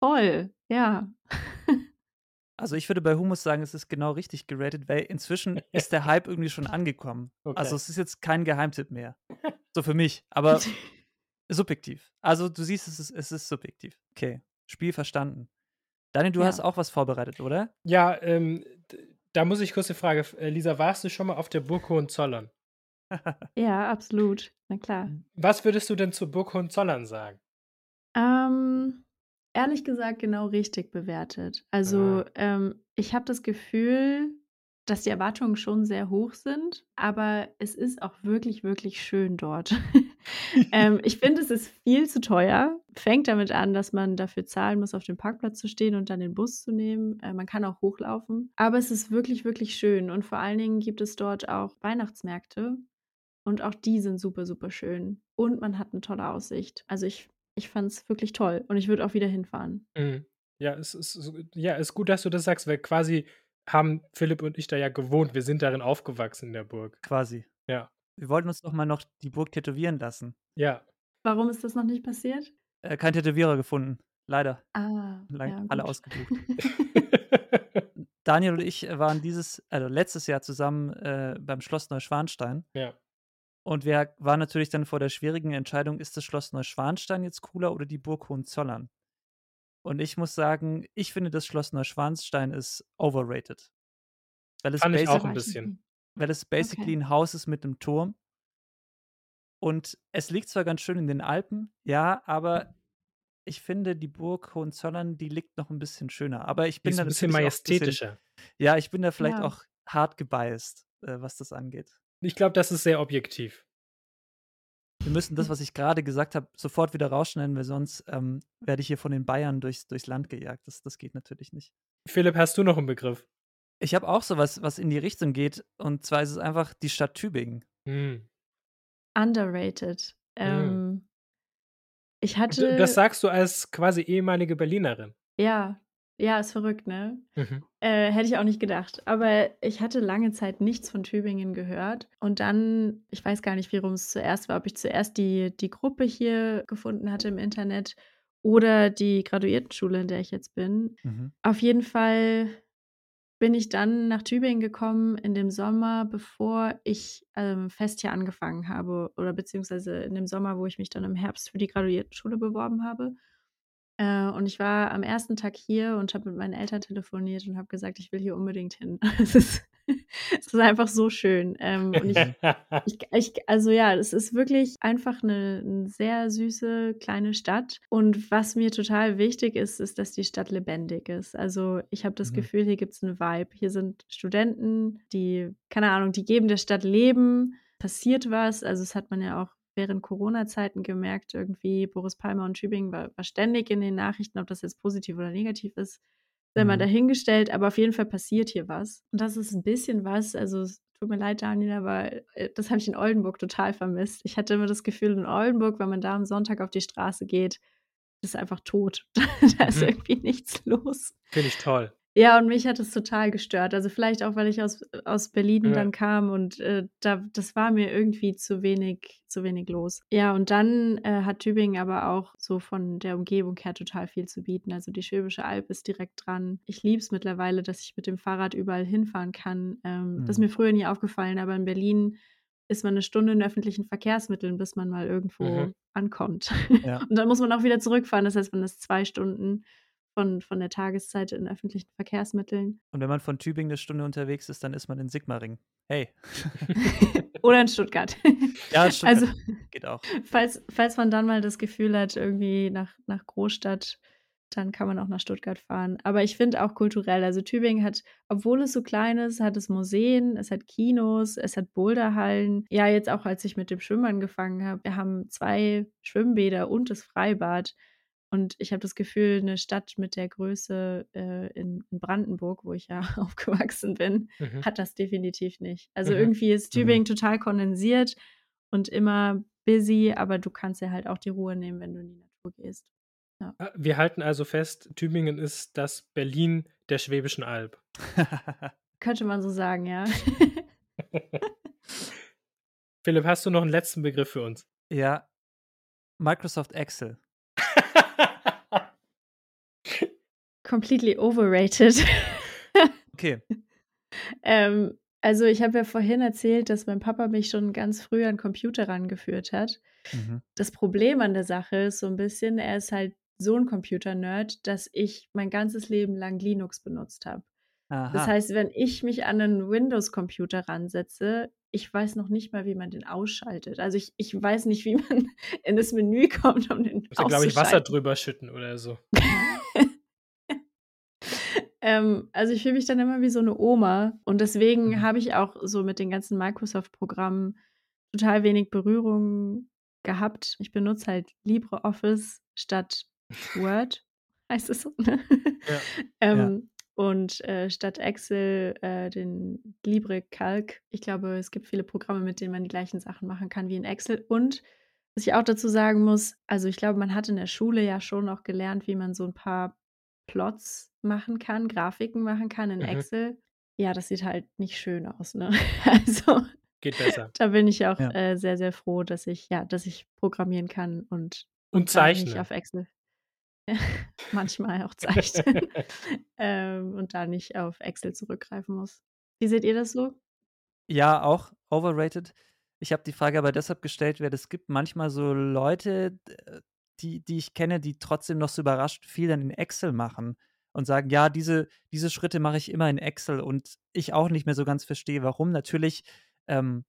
Voll, ja. Also ich würde bei Humus sagen, es ist genau richtig geratet, weil inzwischen ist der Hype irgendwie schon angekommen. Okay. Also es ist jetzt kein Geheimtipp mehr. So für mich, aber subjektiv. Also du siehst, es ist, es ist subjektiv. Okay, Spiel verstanden. Daniel, du ja. hast auch was vorbereitet, oder? Ja, ähm, da muss ich kurz die Frage, äh, Lisa, warst du schon mal auf der Burg Hohenzollern? ja, absolut. Na klar. Was würdest du denn zur Burg Hohenzollern sagen? Ähm, ehrlich gesagt, genau richtig bewertet. Also, ah. ähm, ich habe das Gefühl, dass die Erwartungen schon sehr hoch sind, aber es ist auch wirklich, wirklich schön dort. ähm, ich finde, es ist viel zu teuer. Fängt damit an, dass man dafür zahlen muss, auf dem Parkplatz zu stehen und dann den Bus zu nehmen. Äh, man kann auch hochlaufen. Aber es ist wirklich, wirklich schön. Und vor allen Dingen gibt es dort auch Weihnachtsmärkte. Und auch die sind super, super schön. Und man hat eine tolle Aussicht. Also ich, ich fand es wirklich toll. Und ich würde auch wieder hinfahren. Mhm. Ja, es ist, ja, ist gut, dass du das sagst, weil quasi haben Philipp und ich da ja gewohnt. Wir sind darin aufgewachsen in der Burg. Quasi. Ja. Wir wollten uns doch mal noch die Burg tätowieren lassen. Ja. Warum ist das noch nicht passiert? Äh, kein Tätowierer gefunden. Leider. Ah. ja, alle ausgebucht. Daniel und ich waren dieses, also letztes Jahr zusammen äh, beim Schloss Neuschwanstein. Ja. Und wir waren natürlich dann vor der schwierigen Entscheidung, ist das Schloss Neuschwanstein jetzt cooler oder die Burg Hohenzollern? Und ich muss sagen, ich finde, das Schloss Neuschwanstein ist overrated. Weil es, Fand ich auch ein bisschen. weil es basically okay. ein Haus ist mit einem Turm. Und es liegt zwar ganz schön in den Alpen, ja, aber ich finde, die Burg Hohenzollern, die liegt noch ein bisschen schöner. Aber ich bin ist da ein bisschen majestätischer. Bisschen, ja, ich bin da vielleicht ja. auch hart gebiased, äh, was das angeht. Ich glaube, das ist sehr objektiv. Wir müssen das, was ich gerade gesagt habe, sofort wieder rausschneiden, weil sonst ähm, werde ich hier von den Bayern durchs, durchs Land gejagt. Das, das geht natürlich nicht. Philipp, hast du noch einen Begriff? Ich habe auch sowas, was in die Richtung geht. Und zwar ist es einfach die Stadt Tübingen. Hm. Underrated. Hm. Ähm, ich hatte. Das sagst du als quasi ehemalige Berlinerin. Ja, ja, ist verrückt, ne? Mhm. Äh, hätte ich auch nicht gedacht. Aber ich hatte lange Zeit nichts von Tübingen gehört. Und dann, ich weiß gar nicht, warum es zuerst war, ob ich zuerst die, die Gruppe hier gefunden hatte im Internet oder die Graduiertenschule, in der ich jetzt bin. Mhm. Auf jeden Fall bin ich dann nach Tübingen gekommen in dem Sommer, bevor ich ähm, fest hier angefangen habe oder beziehungsweise in dem Sommer, wo ich mich dann im Herbst für die Graduiertenschule beworben habe. Äh, und ich war am ersten Tag hier und habe mit meinen Eltern telefoniert und habe gesagt, ich will hier unbedingt hin. es, ist, es ist einfach so schön. Ähm, und ich, ich, ich, also ja, es ist wirklich einfach eine, eine, sehr süße kleine Stadt. Und was mir total wichtig ist, ist, dass die Stadt lebendig ist. Also ich habe das mhm. Gefühl, hier gibt es einen Vibe. Hier sind Studenten, die, keine Ahnung, die geben der Stadt Leben passiert was. Also das hat man ja auch während Corona-Zeiten gemerkt, irgendwie Boris Palmer und Tübingen war, war, ständig in den Nachrichten, ob das jetzt positiv oder negativ ist. sei mal Mhm. dahingestellt, aber auf jeden Fall passiert hier was. Und das ist ein bisschen was, also tut mir leid, Daniel, aber äh, das habe ich in Oldenburg total vermisst. Ich hatte immer das Gefühl, in Oldenburg, wenn man da am Sonntag auf die Straße geht, ist einfach tot. da ist Mhm. irgendwie nichts los. Finde ich toll. Ja, und mich hat es total gestört. Also vielleicht auch, weil ich aus, aus Berlin Ja. dann kam und äh, da, das war mir irgendwie zu wenig, zu wenig los. Ja, und dann äh, hat Tübingen aber auch so von der Umgebung her total viel zu bieten. Also die Schwäbische Alb ist direkt dran. Ich liebe es mittlerweile, dass ich mit dem Fahrrad überall hinfahren kann. Ähm, Das ist Mhm. mir früher nie aufgefallen, aber in Berlin ist man eine Stunde in öffentlichen Verkehrsmitteln, bis man mal irgendwo Mhm. ankommt. Ja. Und dann muss man auch wieder zurückfahren. Das heißt, man ist zwei Stunden von, von der Tageszeit in öffentlichen Verkehrsmitteln. Und wenn man von Tübingen eine Stunde unterwegs ist, dann ist man in Sigmaringen. Hey. Oder in Stuttgart. Ja, Stuttgart Also, geht auch. falls, falls man dann mal das Gefühl hat, irgendwie nach, nach Großstadt, dann kann man auch nach Stuttgart fahren. Aber ich finde auch kulturell, also Tübingen hat, obwohl es so klein ist, hat es Museen, es hat Kinos, es hat Boulderhallen. Ja, jetzt auch als ich mit dem Schwimmen angefangen habe, wir haben zwei Schwimmbäder und das Freibad. Und ich habe das Gefühl, eine Stadt mit der Größe äh, in, in Brandenburg, wo ich ja aufgewachsen bin, Mhm. hat das definitiv nicht. Also Mhm. irgendwie ist Mhm. Tübingen total kondensiert und immer busy, aber du kannst ja halt auch die Ruhe nehmen, wenn du in die Natur gehst. Ah, Wir halten also fest, Tübingen ist das Berlin der Schwäbischen Alb. Könnte man so sagen, ja. Philipp, hast du noch einen letzten Begriff für uns? ja. Microsoft Excel. Completely overrated. Okay. ähm, also ich habe ja vorhin erzählt, dass mein Papa mich schon ganz früh an Computer rangeführt hat. Mhm. Das Problem an der Sache ist so ein bisschen, er ist halt so ein Computer-Nerd, dass ich mein ganzes Leben lang Linux benutzt habe. Das heißt, wenn ich mich an einen Windows-Computer ransetze, ich weiß noch nicht mal, wie man den ausschaltet. Also ich, ich weiß nicht, wie man in das Menü kommt, um den Muss ja, glaube ich, Wasser auszuschalten. drüber schütten oder so. ähm, also ich fühle mich dann immer wie so eine Oma und deswegen Mhm. habe ich auch so mit den ganzen Microsoft-Programmen total wenig Berührung gehabt. Ich benutze halt LibreOffice statt Word, heißt es so. Ne? Ja. ähm, Und äh, statt Excel äh, den LibreCalc. Ich glaube, es gibt viele Programme, mit denen man die gleichen Sachen machen kann wie in Excel. Und was ich auch dazu sagen muss, also ich glaube, man hat in der Schule ja schon auch gelernt, wie man so ein paar Plots machen kann, Grafiken machen kann in Mhm. Excel. Ja, das sieht halt nicht schön aus, ne? Also Geht besser. da bin ich auch Ja. äh, sehr, sehr froh, dass ich, ja, dass ich programmieren kann und, Und da nicht zeichnen. auf Excel. Manchmal auch zeichnen. ähm, und da nicht auf Excel zurückgreifen muss. Wie seht ihr das so? Ja, auch overrated. Ich habe die Frage aber deshalb gestellt, weil es gibt manchmal so Leute, die, die ich kenne, die trotzdem noch so überrascht viel dann in Excel machen und sagen, ja, diese, diese Schritte mache ich immer in Excel und ich auch nicht mehr so ganz verstehe, warum. Natürlich ähm,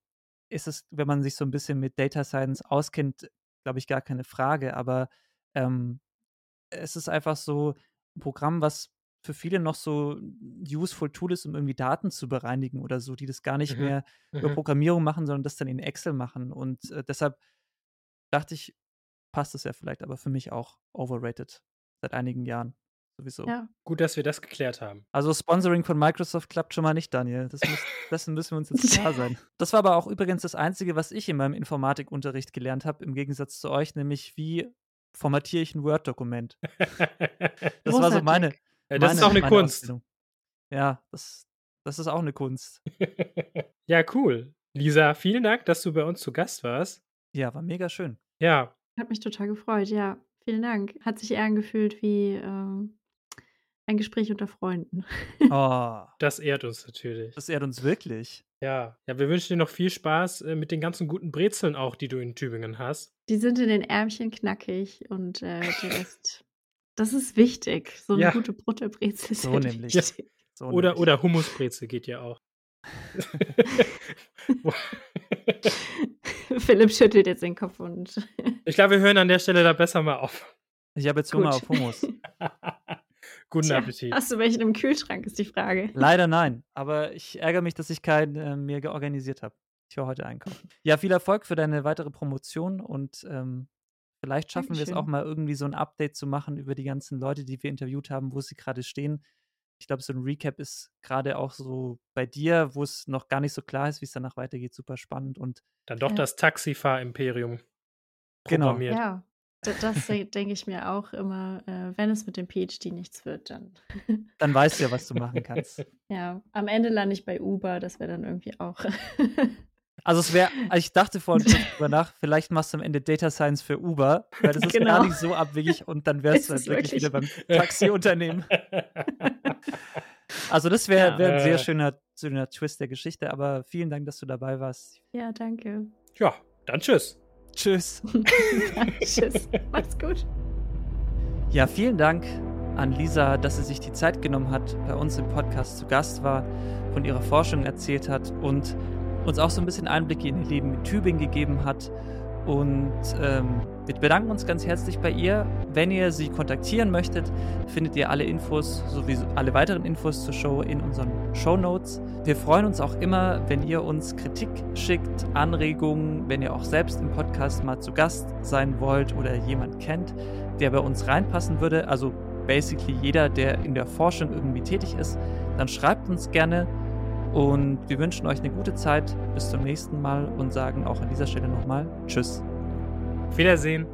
ist es, wenn man sich so ein bisschen mit Data Science auskennt, glaube ich, gar keine Frage, aber ähm, es ist einfach so ein Programm, was für viele noch so ein useful Tool ist, um irgendwie Daten zu bereinigen oder so, die das gar nicht Mhm. mehr über Mhm. Programmierung machen, sondern das dann in Excel machen. Und äh, deshalb dachte ich, passt es ja vielleicht, aber für mich auch overrated seit einigen Jahren sowieso. Ja. Gut, dass wir das geklärt haben. Also Sponsoring von Microsoft klappt schon mal nicht, Daniel. Das muss, dessen müssen wir uns jetzt klar sein. Das war aber auch übrigens das Einzige, was ich in meinem Informatikunterricht gelernt habe, im Gegensatz zu euch, nämlich wie formatiere ich ein Word-Dokument. Das war so meine. Ja, das meine, ist auch eine Kunst. Ausbildung. Ja, das, das ist auch eine Kunst. ja, cool. Lisa, vielen Dank, dass du bei uns zu Gast warst. Ja, war mega schön. Ja, Hat mich total gefreut, ja. Vielen Dank. Hat sich eher angefühlt wie ähm, ein Gespräch unter Freunden. Oh, das ehrt uns natürlich. das ehrt uns wirklich. Ja, ja, wir wünschen dir noch viel Spaß äh, mit den ganzen guten Brezeln auch, die du in Tübingen hast. Die sind in den Ärmchen knackig und äh, der Rest. Das ist wichtig. So eine Ja. gute Butterbrezel ist So halt nämlich. wichtig. So Oder, nämlich. oder Hummusbrezel geht ja auch. Philipp schüttelt jetzt den Kopf und. ich glaube, wir hören an der Stelle da besser mal auf. Ich habe jetzt Hunger Gut. auf Hummus. Guten Tja, Appetit. Hast du welchen im Kühlschrank, ist die Frage. Leider nein. Aber ich ärgere mich, dass ich keinen äh, mir georganisiert habe. Ich war heute einkaufen. Ja, viel Erfolg für deine weitere Promotion und ähm, vielleicht schaffen wir es auch mal irgendwie so ein Update zu machen über die ganzen Leute, die wir interviewt haben, wo sie gerade stehen. Ich glaube, so ein Recap ist gerade auch so bei dir, wo es noch gar nicht so klar ist, wie es danach weitergeht, super spannend und Dann doch Ja. das Taxifahr-Imperium Genau. programmiert. Ja, d das de denke ich mir auch immer, äh, wenn es mit dem PhD nichts wird, dann dann weißt du ja, was du machen kannst. ja, am Ende lande ich bei Uber, das wäre dann irgendwie auch Also es wäre, ich dachte vorhin kurz drüber nach, vielleicht machst du am Ende Data Science für Uber, weil das ist Genau. gar nicht so abwegig und dann wärst du halt es wirklich wieder beim wirklich. Taxiunternehmen. Also das wäre Ja. wär ein sehr Äh. schöner, schöner Twist der Geschichte, aber vielen Dank, dass du dabei warst. Ja, danke. ja, dann tschüss. Tschüss. Tschüss. Mach's gut. Ja, vielen Dank an Lisa, dass sie sich die Zeit genommen hat, bei uns im Podcast zu Gast war, von ihrer Forschung erzählt hat und uns auch so ein bisschen Einblicke in ihr Leben in Tübingen gegeben hat. Und ähm, wir bedanken uns ganz herzlich bei ihr. Wenn ihr sie kontaktieren möchtet, findet ihr alle Infos sowie alle weiteren Infos zur Show in unseren Show Notes. Wir freuen uns auch immer, wenn ihr uns Kritik schickt, Anregungen, wenn ihr auch selbst im Podcast mal zu Gast sein wollt oder jemand kennt, der bei uns reinpassen würde. Also basically jeder, der in der Forschung irgendwie tätig ist, dann schreibt uns gerne. Und wir wünschen euch eine gute Zeit. Bis zum nächsten Mal und sagen auch an dieser Stelle nochmal Tschüss. Auf Wiedersehen.